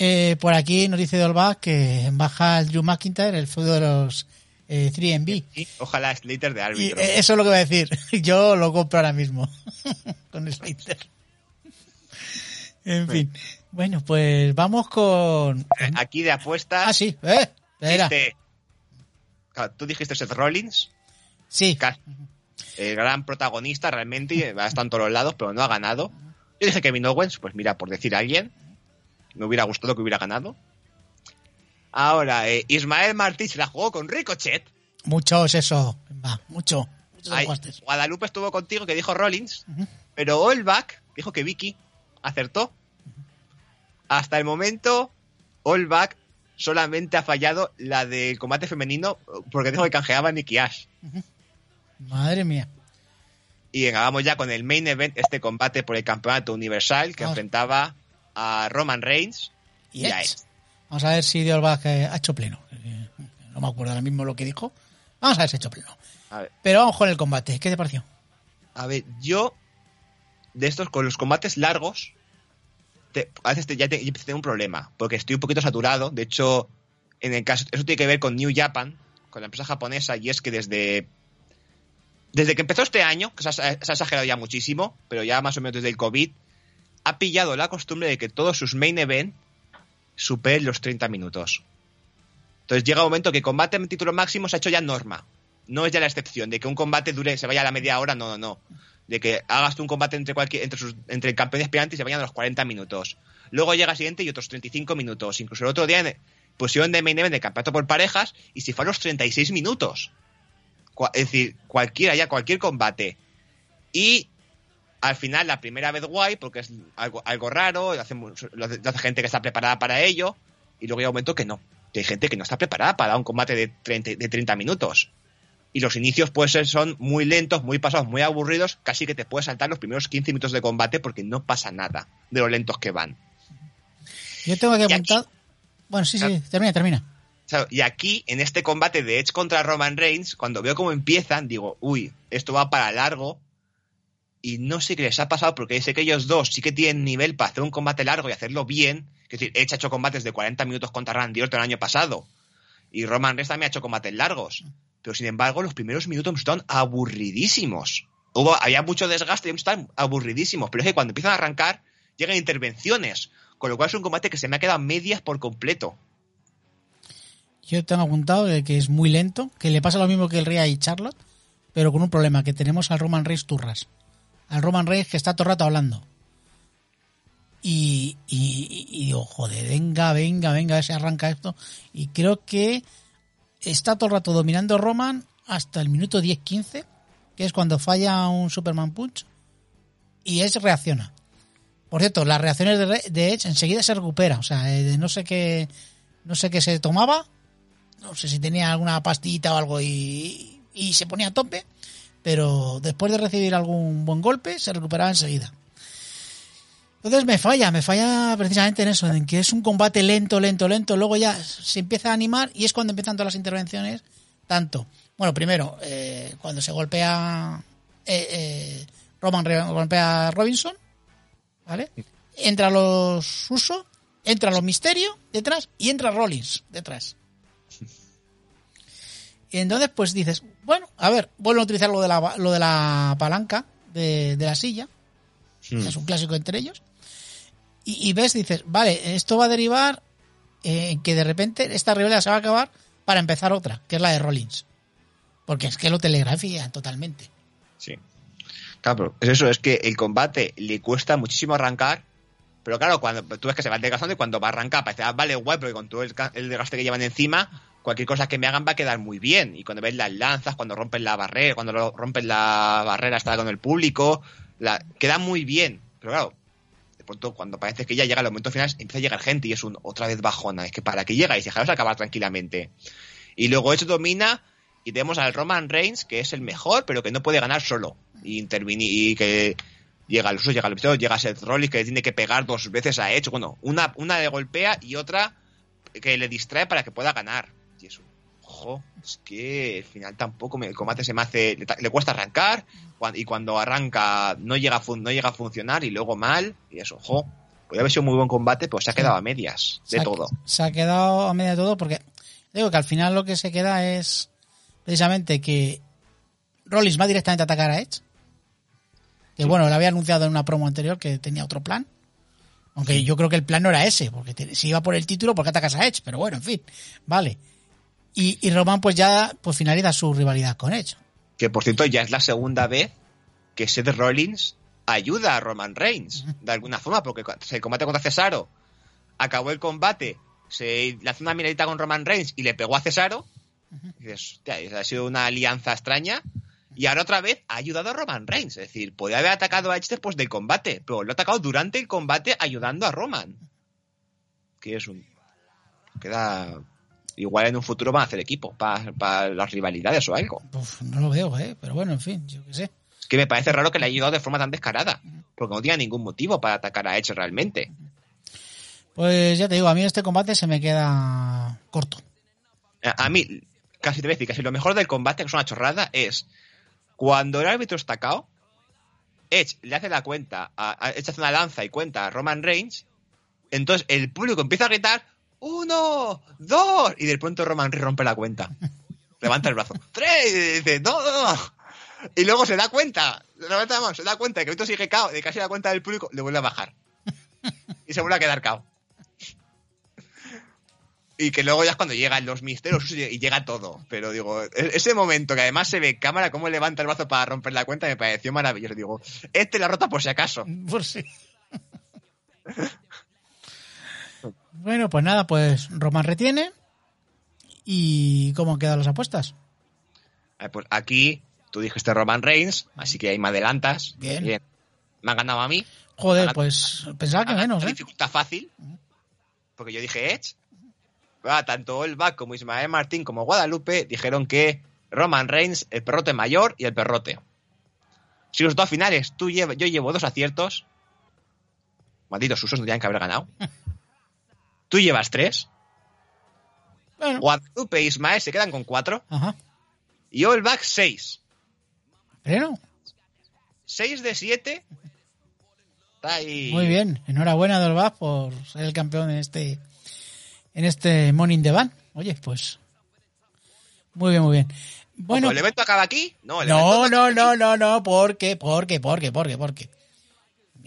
Eh, por aquí nos dice Dolbach que baja el Drew McIntyre, el feudo de los eh, 3MB. Y ojalá Slater de Y árbitro. eh, eso es lo que voy a decir. Yo lo compro ahora mismo. con Slater. En fin. Bueno, pues vamos con. Aquí de apuestas. Ah, sí. ¿Eh? Este- tú dijiste Seth Rollins, Sí. el gran protagonista realmente, y está en todos los lados, pero no ha ganado. Yo dije Kevin Owens, pues mira, por decir a alguien, me hubiera gustado que hubiera ganado. Ahora, eh, Ismael Martí se la jugó con Ricochet. Mucho es eso. Va, mucho. Muchos Ay. Guadalupe estuvo contigo que dijo Rollins, pero Olbach dijo que Vicky acertó. Hasta el momento, Olbach solamente ha fallado la del combate femenino porque dijo que canjeaba a Nicky Ash. Madre mía. Y venga, vamos ya con el main event, este combate por el campeonato universal que Vamos. enfrentaba a Roman Reigns Y y a Edge. Vamos a ver si Diolbach eh, ha hecho pleno. Eh, No me acuerdo ahora mismo lo que dijo. Vamos a ver si ha hecho pleno. A ver, Pero vamos con el combate. ¿Qué te pareció? a ver, yo de estos con los combates largos te- a veces te- ya te, ya tener un problema porque estoy un poquito saturado. De hecho, en el caso eso tiene que ver con New Japan, con la empresa japonesa y es que desde desde que empezó este año, que se ha, se ha exagerado ya muchísimo, pero ya más o menos desde el COVID, ha pillado la costumbre de que todos sus main event superen los 30 minutos. Entonces llega un momento que combate en título máximo se ha hecho ya norma. No es ya la excepción de que un combate dure, se vaya a la media hora, no, no, no. De que hagas un combate entre cualquier, entre, sus, entre campeones aspirantes y se vayan a los 40 minutos. Luego llega el siguiente y otros 35 minutos. Incluso el otro día pusieron de main event de campeonato por parejas y se fue a los 36 minutos. Es decir, cualquiera ya, cualquier combate. Y al final, la primera vez guay, porque es algo, algo raro, lo hace, lo hace- gente que está preparada para ello, y luego llega un momento que no. Que hay gente que no está preparada para un combate de 30, de 30 minutos. Y los inicios pues ser- son muy lentos, muy pasados, muy aburridos, casi que te puedes saltar los primeros 15 minutos de combate porque no pasa nada de lo lentos que van. Yo tengo que aquí- apuntar. Bueno, sí, sí, termina, termina. Sea, Y aquí, en este combate de Edge contra Roman Reigns, cuando veo cómo empiezan, digo, uy, esto va para largo. Y no sé qué les ha pasado, porque sé que ellos dos sí que tienen nivel para hacer un combate largo y hacerlo bien. Es decir, Edge ha hecho combates de 40 minutos contra Randy Orton el año pasado. Y Roman Reigns también ha hecho combates largos. Pero sin embargo, los primeros minutos me aburridísimos. Había mucho desgaste y estaban aburridísimos. Pero es que cuando empiezan a arrancar, llegan intervenciones. Con lo cual es un combate que se me ha quedado medias por completo. Yo tengo apuntado que es muy lento, que le pasa lo mismo que el Rhea y Charlotte, pero con un problema, que tenemos al Roman Reigns turras. Al Roman Reigns que está todo el rato hablando. Y, y, y digo, joder, venga, venga, venga, si arranca esto. Y creo que está todo el rato dominando Roman hasta el minuto 10-15, que es cuando falla un Superman Punch, y Edge reacciona. Por cierto, las reacciones de, de Edge enseguida se recupera, o sea, eh, no sé qué, no sé qué se tomaba, no sé si tenía alguna pastillita o algo y, y se ponía a tope, pero después de recibir algún buen golpe se recuperaba enseguida. Entonces me falla, me falla precisamente en eso, en que es un combate lento, lento, lento, luego ya se empieza a animar y es cuando empiezan todas las intervenciones, tanto, bueno, primero, eh, cuando se golpea eh, eh, Roman golpea a Robinson, ¿vale? Entra los Uso, entra los Misterio detrás y entra Rollins detrás. Y entonces, pues dices, bueno, a ver, vuelven a utilizar lo de la, lo de la palanca de, de la silla, es un clásico entre ellos. Y, ves, dices, vale, esto va a derivar en que de repente esta rivalidad se va a acabar para empezar otra, que es la de Rollins. Porque es que lo telegrafía totalmente. Sí. Claro, es eso, es que el combate le cuesta muchísimo arrancar, pero claro, cuando tú ves que se va desgastando y cuando va a arrancar parece, ah, vale, guay, porque con todo el, desgaste que llevan encima, cualquier cosa que me hagan va a quedar muy bien. Y cuando ves las lanzas, cuando rompen la barrera, cuando rompen la barrera hasta con el público, queda muy bien. Pero claro, pronto cuando parece que ya llega el momento final, empieza a llegar gente y es un otra vez bajona. Es que para que llegáis, dejaros acabar tranquilamente. Y luego eso domina y tenemos al Roman Reigns, que es el mejor, pero que no puede ganar solo. Y y que llega al uso, llega al episodio, llega Seth Rollins, que tiene que pegar dos veces a Edge. Bueno, una, una le golpea y otra que le distrae para que pueda ganar. Y es un jo, es que al final tampoco me- el combate se me hace, le, ta- le cuesta arrancar y cuando arranca no llega, no llega a funcionar y luego mal y eso, jo. Podría haber sido un muy buen combate, pero se ha quedado a medias Se de ha- todo. Se ha quedado a media de todo porque digo que al final lo que se queda es precisamente que Rollins va directamente a atacar a Edge. Que bueno, le había anunciado en una promo anterior que tenía otro plan. Aunque yo creo que el plan no era ese, porque te- si iba por el título, ¿por qué atacas a Edge? Pero bueno, en fin, vale. Y, y Roman pues ya pues finaliza su rivalidad con Edge. Que por cierto ya es la segunda vez que Seth Rollins ayuda a Roman Reigns, de alguna forma, porque el combate contra Cesaro acabó el combate, se lanzó una miradita con Roman Reigns y le pegó a Cesaro. Y dices, hostia, ha sido una alianza extraña. Y ahora otra vez ha ayudado a Roman Reigns. Es decir, podía haber atacado a Edge después del combate, pero lo ha atacado durante el combate ayudando a Roman. Que es un. Queda. Igual en un futuro van a hacer equipo para las rivalidades o algo. Uf, no lo veo, ¿eh? Pero bueno, en fin, yo qué sé. Es que me parece raro que le haya ayudado de forma tan descarada. Porque no tiene ningún motivo para atacar a Edge realmente. Pues ya te digo, a mí este combate se me queda corto. A a mí, casi te voy a decir, casi lo mejor del combate, que es una chorrada, es cuando el árbitro está cao, Edge le hace la cuenta, a, a- Edge hace una lanza y cuenta a Roman Reigns, entonces el público empieza a gritar, ¡Uno! ¡Dos! Y de pronto Roman rompe la cuenta. Levanta el brazo. ¡Tres! Y dice, ¡No, no! Y luego se da cuenta, levanta la mano, se da cuenta de que árbitro sigue cao, de casi la cuenta del público, le vuelve a bajar. Y se vuelve a quedar cao. Y que luego ya es cuando llegan los misterios y llega todo. Pero digo, e- ese momento que además se ve cámara cómo levanta el brazo para romper la cuenta me pareció maravilloso. Digo, este la rota por si acaso. Por si. Bueno, pues nada, pues Roman retiene. ¿Y cómo han quedado las apuestas? Eh, Pues aquí tú dijiste Roman Reigns, así que ahí me adelantas. Bien. Me han ganado a mí. Joder, pues pensaba que menos, ¿eh? dificultad fácil. Porque yo dije Edge. Ah, tanto Olbach como Ismael Martín como Guadalupe dijeron que Roman Reigns, el perrote mayor y el perrote. Si los dos finales tú yo llevo dos aciertos. Malditos usos no tenían que haber ganado. Tú llevas tres. Bueno, Guadalupe e Ismael se quedan con cuatro. ajá. Y Olbach seis. Pero, Seis de siete. Está ahí. muy bien. Enhorabuena, Dolbach, por ser el campeón en este en este Morning the Van. Oye, pues. Muy bien, muy bien. Bueno, ¿El evento acaba aquí? No, el no, evento no, no, no, no, porque, porque, porque, porque, porque.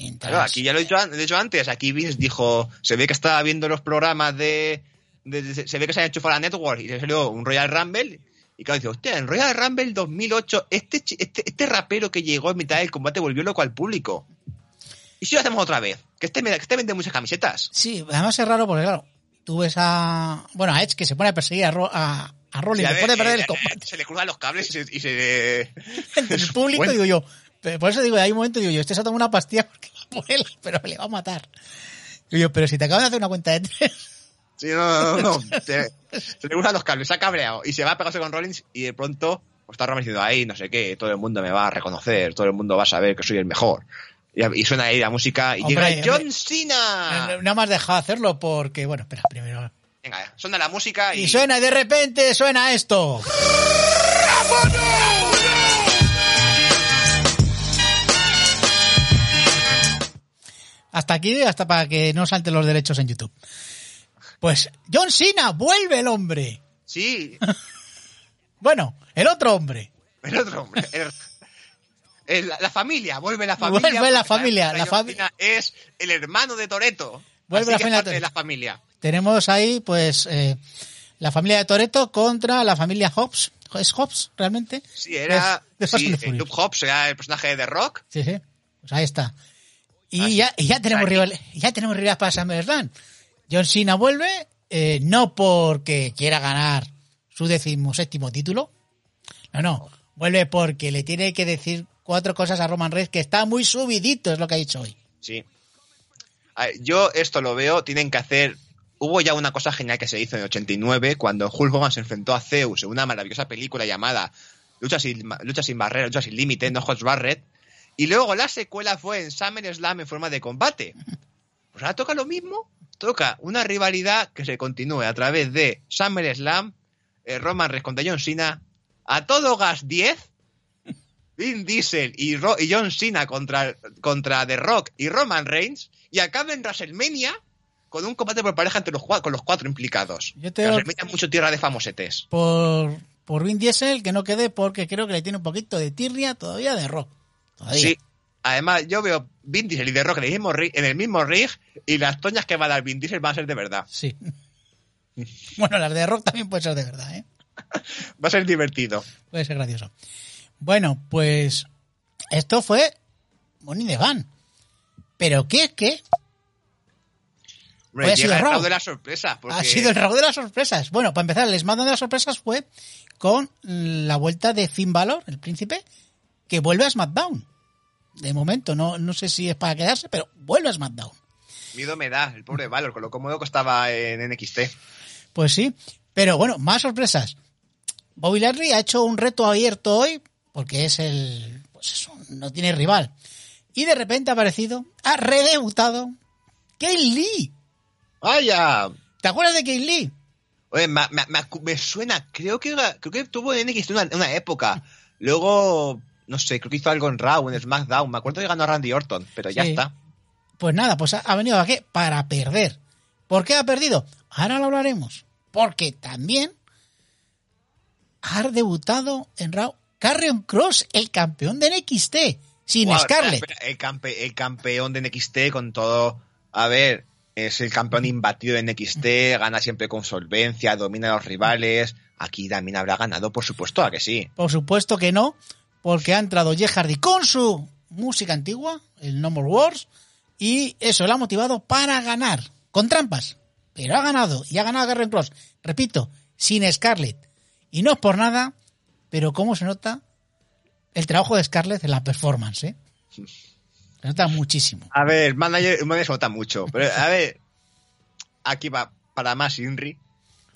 Mientras. Claro, aquí ya lo he dicho, an- lo he dicho antes. Aquí Vince dijo, se ve que estaba viendo los programas de, de- de- se ve que se ha enchufado a la network y le salió un Royal Rumble. Y claro, dice, hostia, en Royal Rumble 2008, este, este, este rapero que llegó en mitad del combate volvió loco al público. ¿Y si lo hacemos otra vez? Que este, que este vende muchas camisetas. Sí, además es raro porque, claro, tú ves a. Bueno, a Edge que se pone a perseguir a, Ro- a, a Rollins Y a después de perder eh, el combate. Se le cruzan los cables y se... y se- el público, Bueno. digo yo. Por eso digo, hay un momento, digo yo, este se ha tomado una pastilla porque va por él, pero le va a matar. Digo yo, pero si te acaban de hacer una cuenta de tres. Sí, no, no, no. Se, se le cruzan los cables, se ha cabreado y se va a pegarse con Rollins y de pronto pues, está Roman diciendo ahí, no sé qué, todo el mundo me va a reconocer, todo el mundo va a saber que soy el mejor. Y, y suena ahí la música y Hombre, llega John. Cena. Nada más dejado hacerlo porque, bueno, espera, primero. Venga, suena la música y, Y suena, y de repente suena esto. Hasta aquí, hasta para que no salten los derechos en YouTube. Pues John Cena, vuelve el hombre. Sí, Bueno, el otro hombre. el otro hombre. el- el- la, la familia, vuelve la familia. Vuelve la familia, la que John fami- Cena es el hermano de Toreto. Vuelve la es familia de la familia. Tenemos ahí, pues, eh, la familia de Toreto contra la familia Hobbs. ¿Es Hobbs, realmente? Sí, era. Sí. Luke Hobbs era el personaje de The Rock. Sí, sí. Pues ahí está. Y Ah, ya, y ya tenemos rival, ya tenemos rival para SummerSlam. John Cena vuelve, eh, no porque quiera ganar su decimoséptimo título. No, no. Vuelve porque le tiene que decir cuatro cosas a Roman Reigns que está muy subidito, es lo que ha dicho hoy. Sí. A ver, yo esto lo veo, tienen que hacer. Hubo ya una cosa genial que se hizo en el 89 cuando Hulk Hogan se enfrentó a Zeus en una maravillosa película llamada Lucha sin, Lucha sin barrera, Lucha sin límite, no Hodge Barrett. Y luego la secuela fue en SummerSlam en forma de combate. Pues ahora toca lo mismo. Toca una rivalidad que se continúe a través de SummerSlam eh, Roman Reigns contra John Cena, a todo gas 10, Vin Diesel y, Ro- y John Cena contra, contra The Rock y Roman Reigns, y acaba en WrestleMania con un combate por pareja entre los, con los cuatro implicados. Yo te- WrestleMania es mucho tierra de famosetes. Por, por Vin Diesel, que no quede porque creo que le tiene un poquito de tirria todavía de rock. Todavía. Sí. Además, yo veo Vin Diesel y The Rock en el mismo rig, en el mismo rig y las toñas que va a dar Vin Diesel van a ser de verdad. Sí. bueno, las de rock también puede ser de verdad, ¿eh? Va a ser divertido. Puede ser gracioso. Bueno, pues esto fue Money de Van. Pero ¿qué es Hoy ha sido el lado de la sorpresa. Porque... ha sido el rasgo de las sorpresas? Bueno, para empezar, el SmackDown de las sorpresas fue con la vuelta de Finn Balor, el príncipe, que vuelve a SmackDown. De momento, no, no sé si es para quedarse, pero vuelve a SmackDown. Miedo me da, el pobre Valor, con lo cómodo que estaba en NXT. Pues sí, pero bueno, más sorpresas. Bobby Lashley ha hecho un reto abierto hoy, porque es el. Pues eso, no tiene rival. Y de repente ha aparecido, ha redebutado Kane Lee. ¡Vaya! ¿Te acuerdas de Kane Lee? Oye, me, me- me suena, creo que, creo que tuvo en NXT una, una época. Luego, no sé, creo que hizo algo en Raw, en SmackDown. Me acuerdo que ganó a Randy Orton, pero ya está. Pues nada, pues ha, venido aquí para perder. ¿Por qué ha perdido? Ahora lo hablaremos. Porque también ha debutado en Raw Carrion Cross, el campeón de NXT, sin Guau, Scarlett. espera, espera, El, campe- el campeón de NXT con todo. A ver, es el campeón imbatido de NXT, gana siempre con solvencia, domina a los rivales. Aquí también habrá ganado, por supuesto, a que sí. Por supuesto que no, porque ha entrado Jeff Hardy con su música antigua, el No More Wars, y eso le ha motivado para ganar, con trampas. Pero ha ganado, y ha ganado Garren Cross, repito, sin Scarlett. Y no es por nada, pero cómo se nota el trabajo de Scarlett en la performance, ¿eh? Se nota muchísimo. A ver, manager, manager se nota mucho. Pero, a ver, aquí va para más Inri,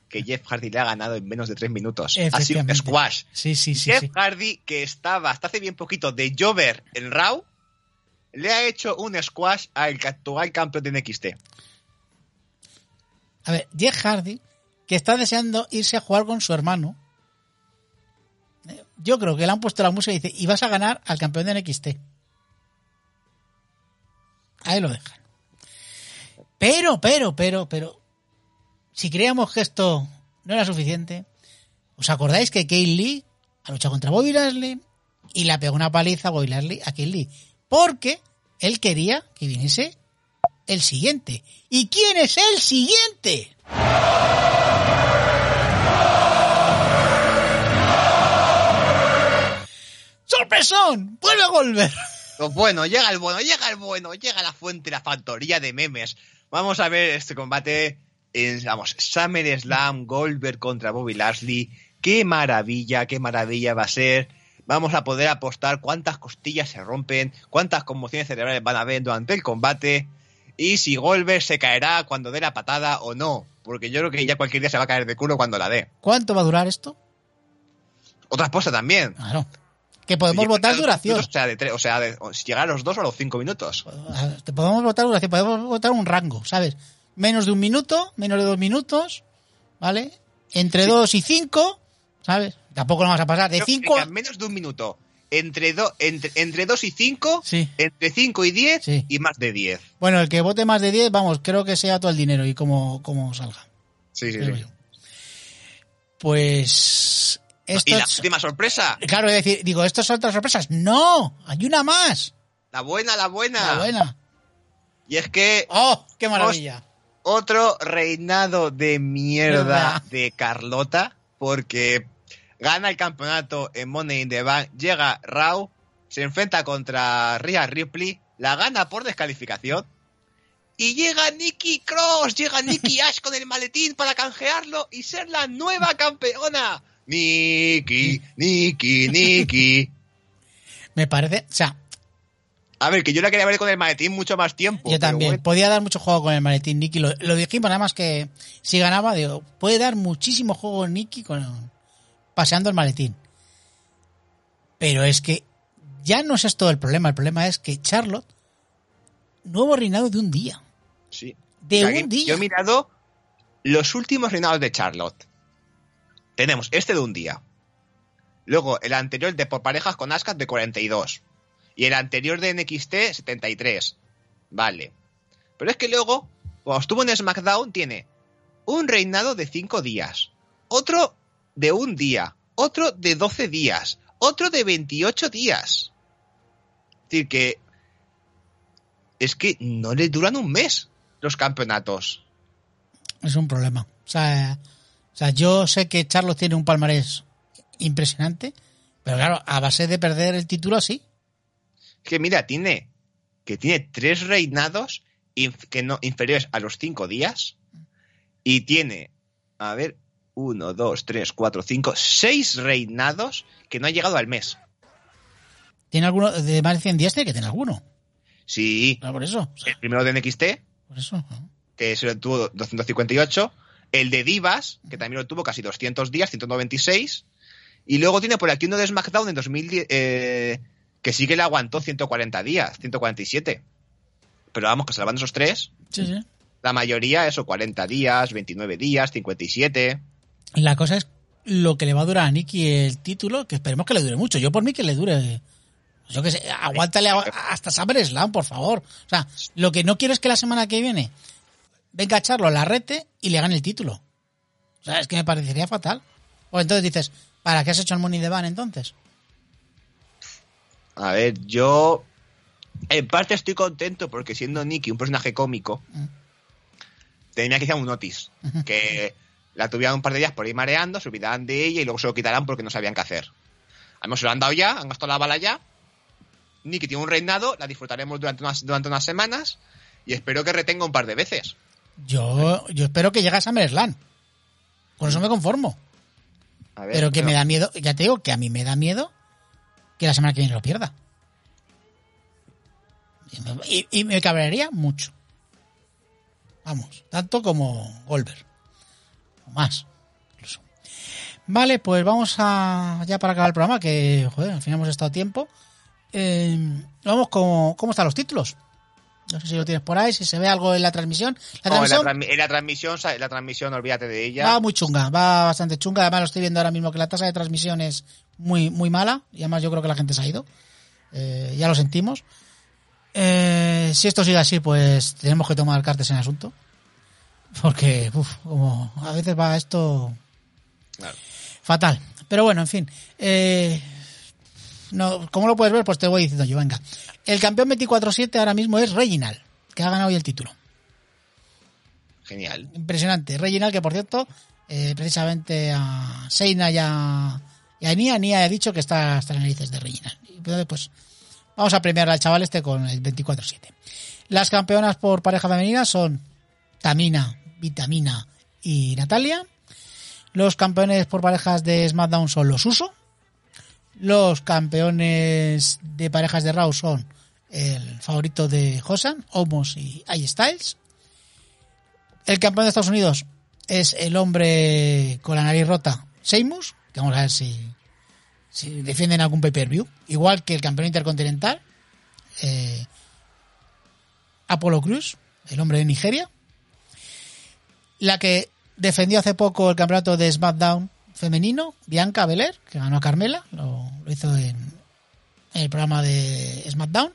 que Jeff Hardy le ha ganado en menos de tres minutos. Ha sido un squash. Sí, sí, sí. Jeff. Hardy, que estaba hasta hace bien poquito de Jover en Raw, le ha hecho un squash al actual campeón de NXT. A ver, Jeff Hardy, que está deseando irse a jugar con su hermano. Eh, Yo creo que le han puesto la música y dice, y vas a ganar al campeón de NXT. Ahí lo dejan. Pero, pero, pero, pero, si creíamos que esto no era suficiente, ¿os acordáis que Kane Lee ha luchado contra Bobby Lashley y le pegó una paliza a Bobby Lashley a Kane Lee? Porque él quería que viniese el siguiente. ¿Y quién es el siguiente? ¡Sorpresón! ¡Vuelve a volver! Pues bueno, llega el bueno, llega el bueno, llega la fuente, la factoría de memes. Vamos a ver este combate en, vamos, SummerSlam, Goldberg contra Bobby Lashley. Qué maravilla, qué maravilla va a ser. Vamos a poder apostar cuántas costillas se rompen, cuántas conmociones cerebrales van a haber durante el combate y si Goldberg se caerá cuando dé la patada o no. Porque yo creo que ya cualquier día se va a caer de culo cuando la dé. ¿Cuánto va a durar esto? Otra cosa también. Claro. Que podemos votar duración. minutos, O sea, de tres, o sea, de- llegar a los dos o a los cinco minutos. Te podemos votar duración, podemos votar un rango, ¿sabes? Menos de un minuto, menos de dos minutos, ¿vale? Entre dos y cinco, ¿sabes? Tampoco nos vamos a pasar de cinco. menos de un minuto. Entre, do- entre, entre 2 y 5, Sí. entre 5 y 10 Sí. y más de 10. Bueno, el que vote más de 10, vamos, creo que sea todo el dinero y como, como salga. Sí, sí, creo sí. yo. Pues. Esto Y la es- última sorpresa, Claro, es decir, digo, ¿esto son otras sorpresas? ¡No! ¡Hay una más! la buena, la buena. La buena. Y es que ¡Oh! ¡Qué maravilla! Otro reinado de mierda de Carlota, porque gana el campeonato en Money in the Bank, llega Raw, se enfrenta contra Rhea Ripley, la gana por descalificación. Y llega Nikki Cross, llega Nikki Ash con el maletín para canjearlo y ser la nueva campeona. Nikki, Nikki, Nikki. Me parece. O sea, A ver, que yo la quería ver con el maletín mucho más tiempo. yo también. bueno. Podía dar mucho juego con el maletín Nicky. Lo, lo dijimos nada más que si ganaba, digo, puede dar muchísimo juego Nicky con, paseando el maletín. Pero es que ya no es esto el problema. El problema es que Charlotte, nuevo reinado de un día. Sí. De O sea, que un día. Yo he mirado los últimos reinados de Charlotte. tenemos este de un día. Luego el anterior de por parejas con Asuka de 42. Y el anterior de NXT 73. Vale. Pero es que luego, cuando estuvo en SmackDown, tiene un reinado de 5 días. Otro de un día. Otro de 12 días. Otro de 28 días. Es decir, que es que no le duran un mes los campeonatos. Es un problema. O sea, o sea, yo sé que Charlos tiene un palmarés impresionante, pero claro, a base de perder el título así. Es que mira, tiene que tiene tres reinados que no, inferiores a los cinco días y tiene, a ver, uno, dos, tres, cuatro, cinco, seis reinados que no han llegado al mes. ¿Tiene alguno de más de 100 días? Tiene que tener alguno. Sí. Ah, por eso. el primero de NXT. Por eso. Que se lo tuvo 258. El de Divas, que también lo tuvo casi 200 días, 196. Y luego tiene por aquí uno de SmackDown en 2010, eh, que sí que le aguantó 140 días, 147. Pero vamos, que salvando esos tres. Sí, sí. La mayoría, eso, 40 días, 29 días, 57. La cosa es lo que le va a durar a Nicky el título, que esperemos que le dure mucho. Yo por mí que le dure yo que sé, aguántale hasta SummerSlam, por favor. O sea, lo que no quiero es que la semana que viene venga a echarlo la rete y le gane el título. O sea, es que me parecería fatal. O entonces dices, ¿para qué has hecho el Money de Van entonces? A ver, yo en parte estoy contento porque siendo Nicky un personaje cómico, mm. tenía que hacer un notice. Que la tuvieran un par de días por ahí mareando, se olvidaban de ella y luego se lo quitarán porque no sabían qué hacer. Además, se lo han dado ya, han gastado la bala ya Nikki tiene un reinado, la disfrutaremos durante unas, durante unas semanas y espero que retenga un par de veces. Yo, yo espero que llegue a SummerSlam. Con eso me conformo. pero que me da miedo, ya te digo que a mí me da miedo que la semana que viene lo pierda. Y, me cabrearía mucho. Vamos, tanto como Goldberg. O más. Vale, pues vamos a ya para acabar el programa, que joder, al final hemos estado tiempo. Eh, vamos, ¿cómo, ¿cómo están los títulos? No sé si lo tienes por ahí, si se ve algo en la transmisión. ¿La transmisión? en la transmisión, la transmisión, olvídate de ella. Va muy chunga, va bastante chunga. Además lo estoy viendo ahora mismo que la tasa de transmisión es muy, muy mala. Y además yo creo que la gente se ha ido. Eh, ya lo sentimos. Eh, si esto sigue así, pues tenemos que tomar cartas en el asunto. Porque, uff, como a veces va esto fatal. Pero bueno, en fin. Eh, no, ¿Cómo lo puedes ver? Pues te voy diciendo yo, venga. El campeón 24-7 ahora mismo es Reginald, que ha ganado hoy el título. Genial. Impresionante. Reginald, que por cierto, eh, precisamente a Seina y a, y a Nia, Nia ha dicho que está hasta las narices de Reginald. Entonces, pues vamos a premiar al chaval este con el 24-7. Las campeonas por pareja femenina son Tamina, Vitamina y Natalia. Los campeones por parejas de SmackDown son los Uso, los campeones de parejas de Raw son el favorito de Hosan, Omos y AJ Styles. El campeón de Estados Unidos es el hombre con la nariz rota, Seymus, vamos a ver si, defienden algún pay-per-view. Igual que el campeón intercontinental, eh, Apollo Cruz, el hombre de Nigeria. La que defendió hace poco el campeonato de SmackDown femenino, Bianca Belair, que ganó a Carmela, lo, hizo en, el programa de SmackDown.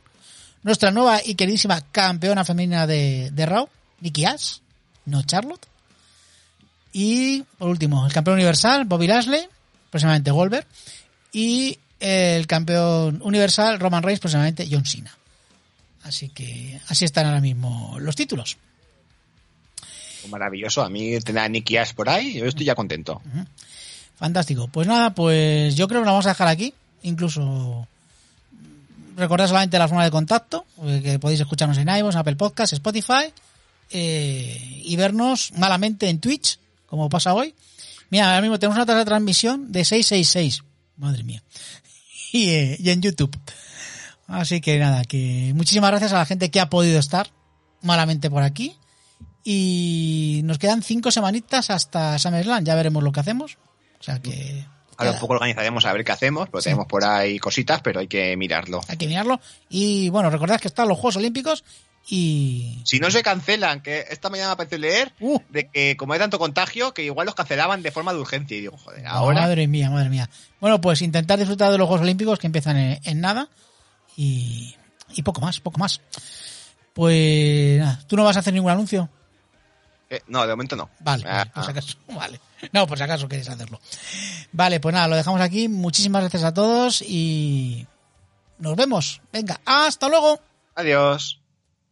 Nuestra nueva y queridísima campeona femenina de, de Raw, Nikki Ash, no Charlotte. Y por último, el campeón universal, Bobby Lashley, próximamente Goldberg. Y el campeón universal, Roman Reigns, próximamente John Cena. Así que así están ahora mismo los títulos. Maravilloso. A mí tener a Nicky Ash por ahí, yo estoy ya contento. Fantástico. Pues nada, pues yo creo que lo vamos a dejar aquí. Incluso recordad solamente la forma de contacto, eh, que podéis escucharnos en iVoox, Apple Podcasts, Spotify, eh, y vernos malamente en Twitch, como pasa hoy. Mira, ahora mismo tenemos una tasa de transmisión de 666. Madre mía. Y, eh, y en YouTube. Así que nada, que muchísimas gracias a la gente que ha podido estar malamente por aquí. Y nos quedan cinco semanitas hasta SummerSlam. Ya veremos lo que hacemos. O sea que. Ahora un poco organizaremos a ver qué hacemos, porque tenemos por ahí cositas, pero hay que mirarlo. Hay que mirarlo. Y bueno, recordad que están los Juegos Olímpicos Y. Si no se cancelan, que esta mañana me parece leer Uh. de que como hay tanto contagio, que igual los cancelaban de forma de urgencia. Y digo, joder, ahora. Madre mía, madre mía. Bueno, pues intentar disfrutar de los Juegos Olímpicos que empiezan en, en nada. Y, y poco más, poco más. Pues nada, ¿tú no vas a hacer ningún anuncio? Eh, no, de momento no. Vale, Ah, por si ah. acaso. Vale. No, por si acaso queréis hacerlo. Vale, pues nada, lo dejamos aquí. Muchísimas gracias a todos y nos vemos. Venga, hasta luego. Adiós.